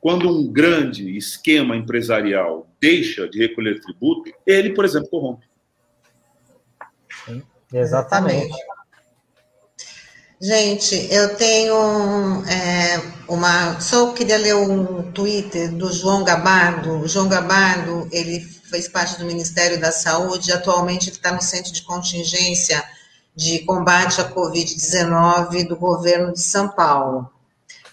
S3: Quando um grande esquema empresarial deixa de recolher tributo, ele, por exemplo, corrompe.
S2: Exatamente.
S1: Gente, eu tenho é, uma. Só queria ler um Twitter do João Gabardo. O João Gabardo, ele fez parte do Ministério da Saúde, atualmente ele está no Centro de Contingência de Combate à Covid-19 do governo de São Paulo.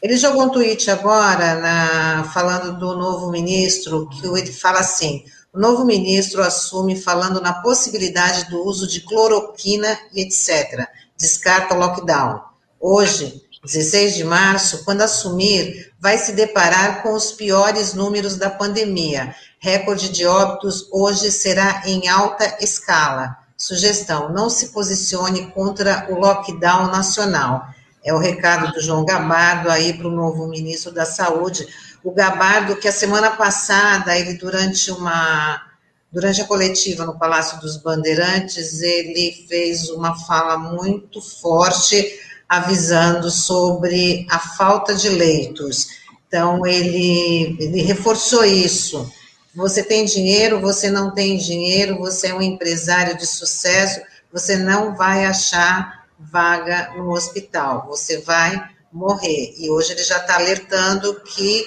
S1: Ele jogou um tweet agora na, falando do novo ministro, que ele fala assim: o novo ministro assume falando na possibilidade do uso de cloroquina e etc descarta o lockdown. Hoje, 16 de março, quando assumir, vai se deparar com os piores números da pandemia. Recorde de óbitos hoje será em alta escala. Sugestão: não se posicione contra o lockdown nacional. É o recado do João Gabardo aí para o novo ministro da Saúde. O Gabardo, que a semana passada, ele durante uma Durante a coletiva no Palácio dos Bandeirantes, ele fez uma fala muito forte avisando sobre a falta de leitos. Então, ele, ele reforçou isso. Você tem dinheiro, você não tem dinheiro, você é um empresário de sucesso, você não vai achar vaga no hospital, você vai morrer. E hoje ele já está alertando que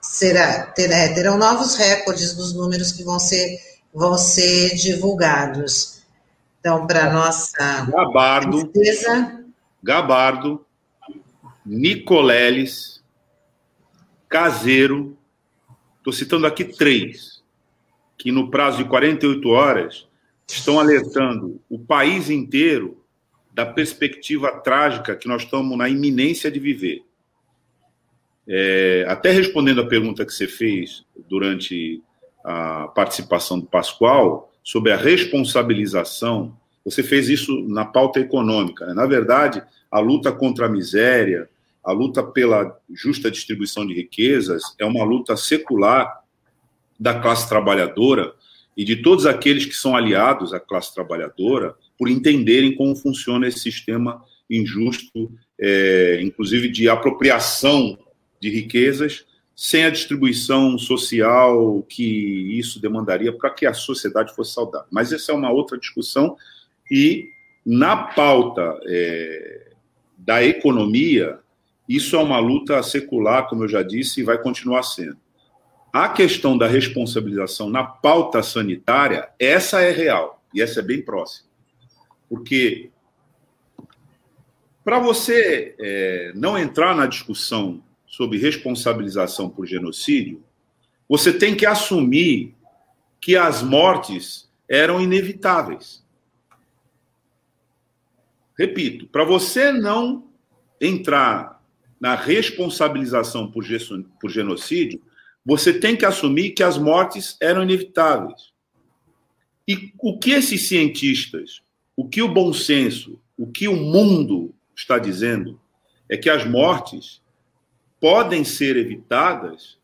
S1: será, terá, terão novos recordes dos números que vão ser, vão ser divulgados. Então, para nossa
S3: Gabardo, tristeza... Gabardo, Nicoleles, Caseiro, estou citando aqui três, que no prazo de 48 horas estão alertando o país inteiro da perspectiva trágica que nós estamos na iminência de viver. É, até respondendo a pergunta que você fez durante a participação do Pascoal, sobre a responsabilização, você fez isso na pauta econômica. Né? Na verdade, a luta contra a miséria, a luta pela justa distribuição de riquezas, é uma luta secular da classe trabalhadora e de todos aqueles que são aliados à classe trabalhadora por entenderem como funciona esse sistema injusto, é, inclusive de apropriação de riquezas, sem a distribuição social que isso demandaria para que a sociedade fosse saudável. Mas essa é uma outra discussão e na pauta é, da economia, isso é uma luta secular, como eu já disse, e vai continuar sendo. A questão da responsabilização na pauta sanitária, essa é real, e essa é bem próxima. Porque para você é, não entrar na discussão sobre responsabilização por genocídio, você tem que assumir que as mortes eram inevitáveis. Repito, para você não entrar na responsabilização por genocídio, você tem que assumir que as mortes eram inevitáveis. E o que esses cientistas, o que o bom senso, o que o mundo está dizendo é que as mortes podem ser evitadas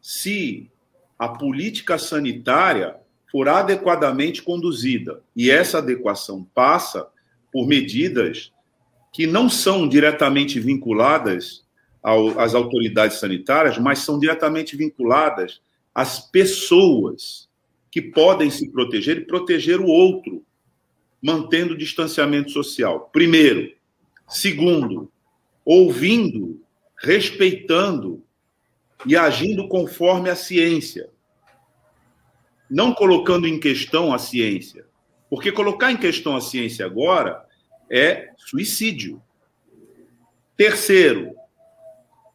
S3: se a política sanitária for adequadamente conduzida. E essa adequação passa por medidas que não são diretamente vinculadas às autoridades sanitárias, mas são diretamente vinculadas às pessoas que podem se proteger e proteger o outro, mantendo o distanciamento social. Primeiro. Segundo, ouvindo, respeitando e agindo conforme a ciência. Não colocando em questão a ciência. Porque colocar em questão a ciência agora é suicídio. Terceiro,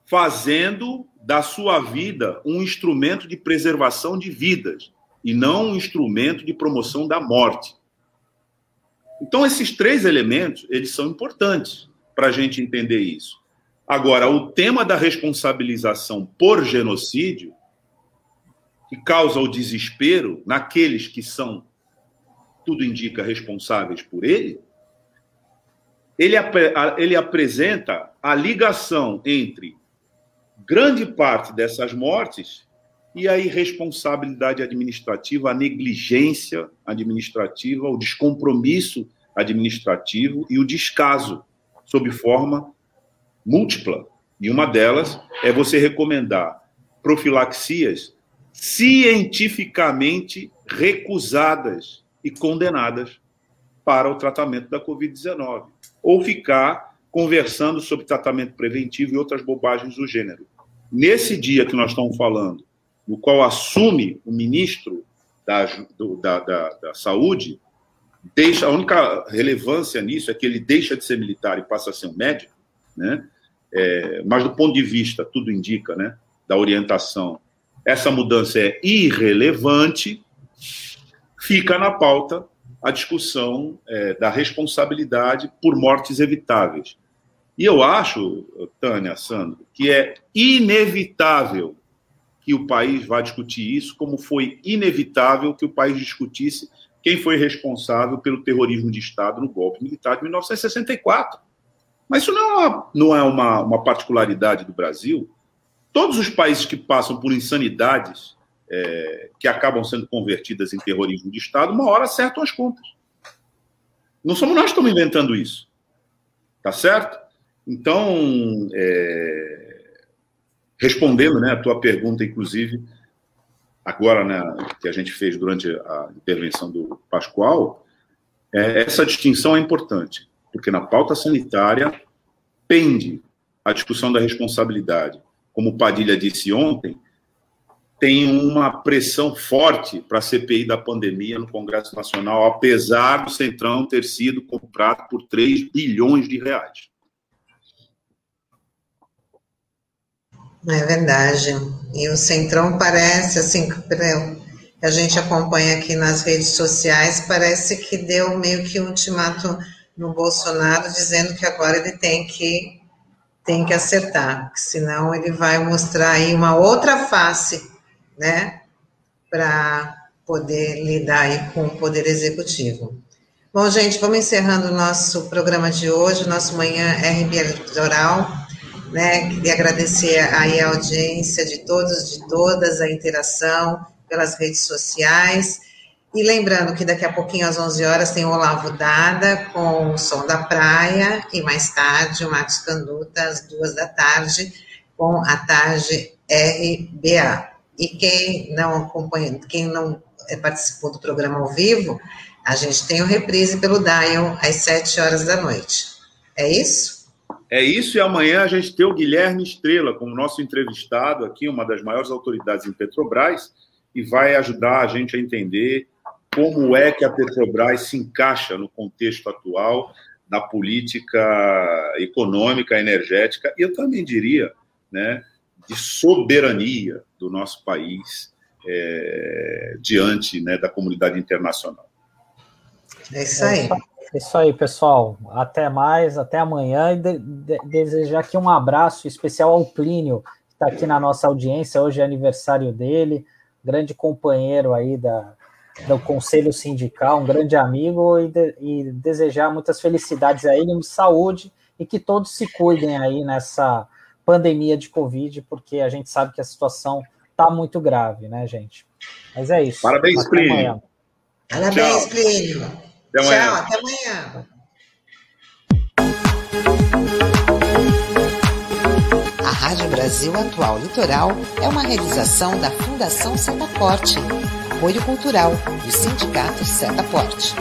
S3: fazendo da sua vida um instrumento de preservação de vidas e não um instrumento de promoção da morte. Então esses três elementos eles são importantes para a gente entender isso. Agora, o tema da responsabilização por genocídio que causa o desespero naqueles que são tudo indica responsáveis por ele, ele, ele apresenta a ligação entre grande parte dessas mortes e a irresponsabilidade administrativa, a negligência administrativa, o descompromisso administrativo e o descaso, sob forma múltipla. E uma delas é você recomendar profilaxias cientificamente recusadas e condenadas para o tratamento da Covid-19, ou ficar conversando sobre tratamento preventivo e outras bobagens do gênero. Nesse dia que nós estamos falando, no qual assume o ministro da, do, da, da, da Saúde, deixa a única relevância nisso é que ele deixa de ser militar e passa a ser um médico, né? É, mas do ponto de vista, tudo indica, né, da orientação, essa mudança é irrelevante, fica na pauta a discussão é, da responsabilidade por mortes evitáveis. E eu acho, Tânia, Sandro, que é inevitável que o país vá discutir isso, como foi inevitável que o país discutisse quem foi responsável pelo terrorismo de Estado no golpe militar de 1964. Mas isso não é uma, não é uma, uma particularidade do Brasil. Todos os países que passam por insanidades é, que acabam sendo convertidas em terrorismo de Estado, uma hora acertam as contas. Não somos nós que estamos inventando isso. Tá certo? Então, é, respondendo né, a tua pergunta, inclusive, agora né, que a gente fez durante a intervenção do Pascoal, é, essa distinção é importante, porque na pauta sanitária pende a discussão da responsabilidade. Como Padilha disse ontem, tem uma pressão forte para a CPI da pandemia no Congresso Nacional, apesar do Centrão ter sido comprado por 3 bilhões de reais.
S1: É verdade. E o Centrão parece, assim, que a gente acompanha aqui nas redes sociais, parece que deu meio que um ultimato no Bolsonaro, dizendo que agora ele tem que, tem que acertar, senão ele vai mostrar aí uma outra face, né, para poder lidar aí com o Poder Executivo. Bom, gente, vamos encerrando o nosso programa de hoje, nosso Manhã RB Eleitoral né? Queria agradecer aí a audiência de todos, de todas, a interação, pelas redes sociais. E lembrando que daqui a pouquinho, às 11 horas, tem o Olavo Dada com o Som da Praia, e mais tarde o Marcos Canduta, às duas da tarde, com a tarde RBA. E quem não acompanha, quem não participou do programa ao vivo, a gente tem o reprise pelo Dial às 7 horas da noite. É isso?
S3: É isso, e amanhã a gente tem o Guilherme Estrela como nosso entrevistado aqui, uma das maiores autoridades em Petrobras, e vai ajudar a gente a entender como é que a Petrobras se encaixa no contexto atual da política econômica, energética, e eu também diria, né, de soberania do nosso país é, diante né, da comunidade internacional.
S1: É isso aí.
S2: É isso aí, pessoal. Até mais, até amanhã. E de, de, desejar aqui um abraço especial ao Plínio, que está aqui na nossa audiência. Hoje é aniversário dele, grande companheiro aí da, do Conselho Sindical, um grande amigo, e, de, e desejar muitas felicidades a ele, saúde e que todos se cuidem aí nessa pandemia de Covid, porque a gente sabe que a situação está muito grave, né, gente? Mas é isso.
S3: Parabéns, Plínio.
S1: Parabéns, Plínio. Até amanhã. Tchau, até amanhã. A Rádio Brasil Atual Litoral é uma realização da Fundação Setaporte, apoio cultural do Sindicato Setaporte.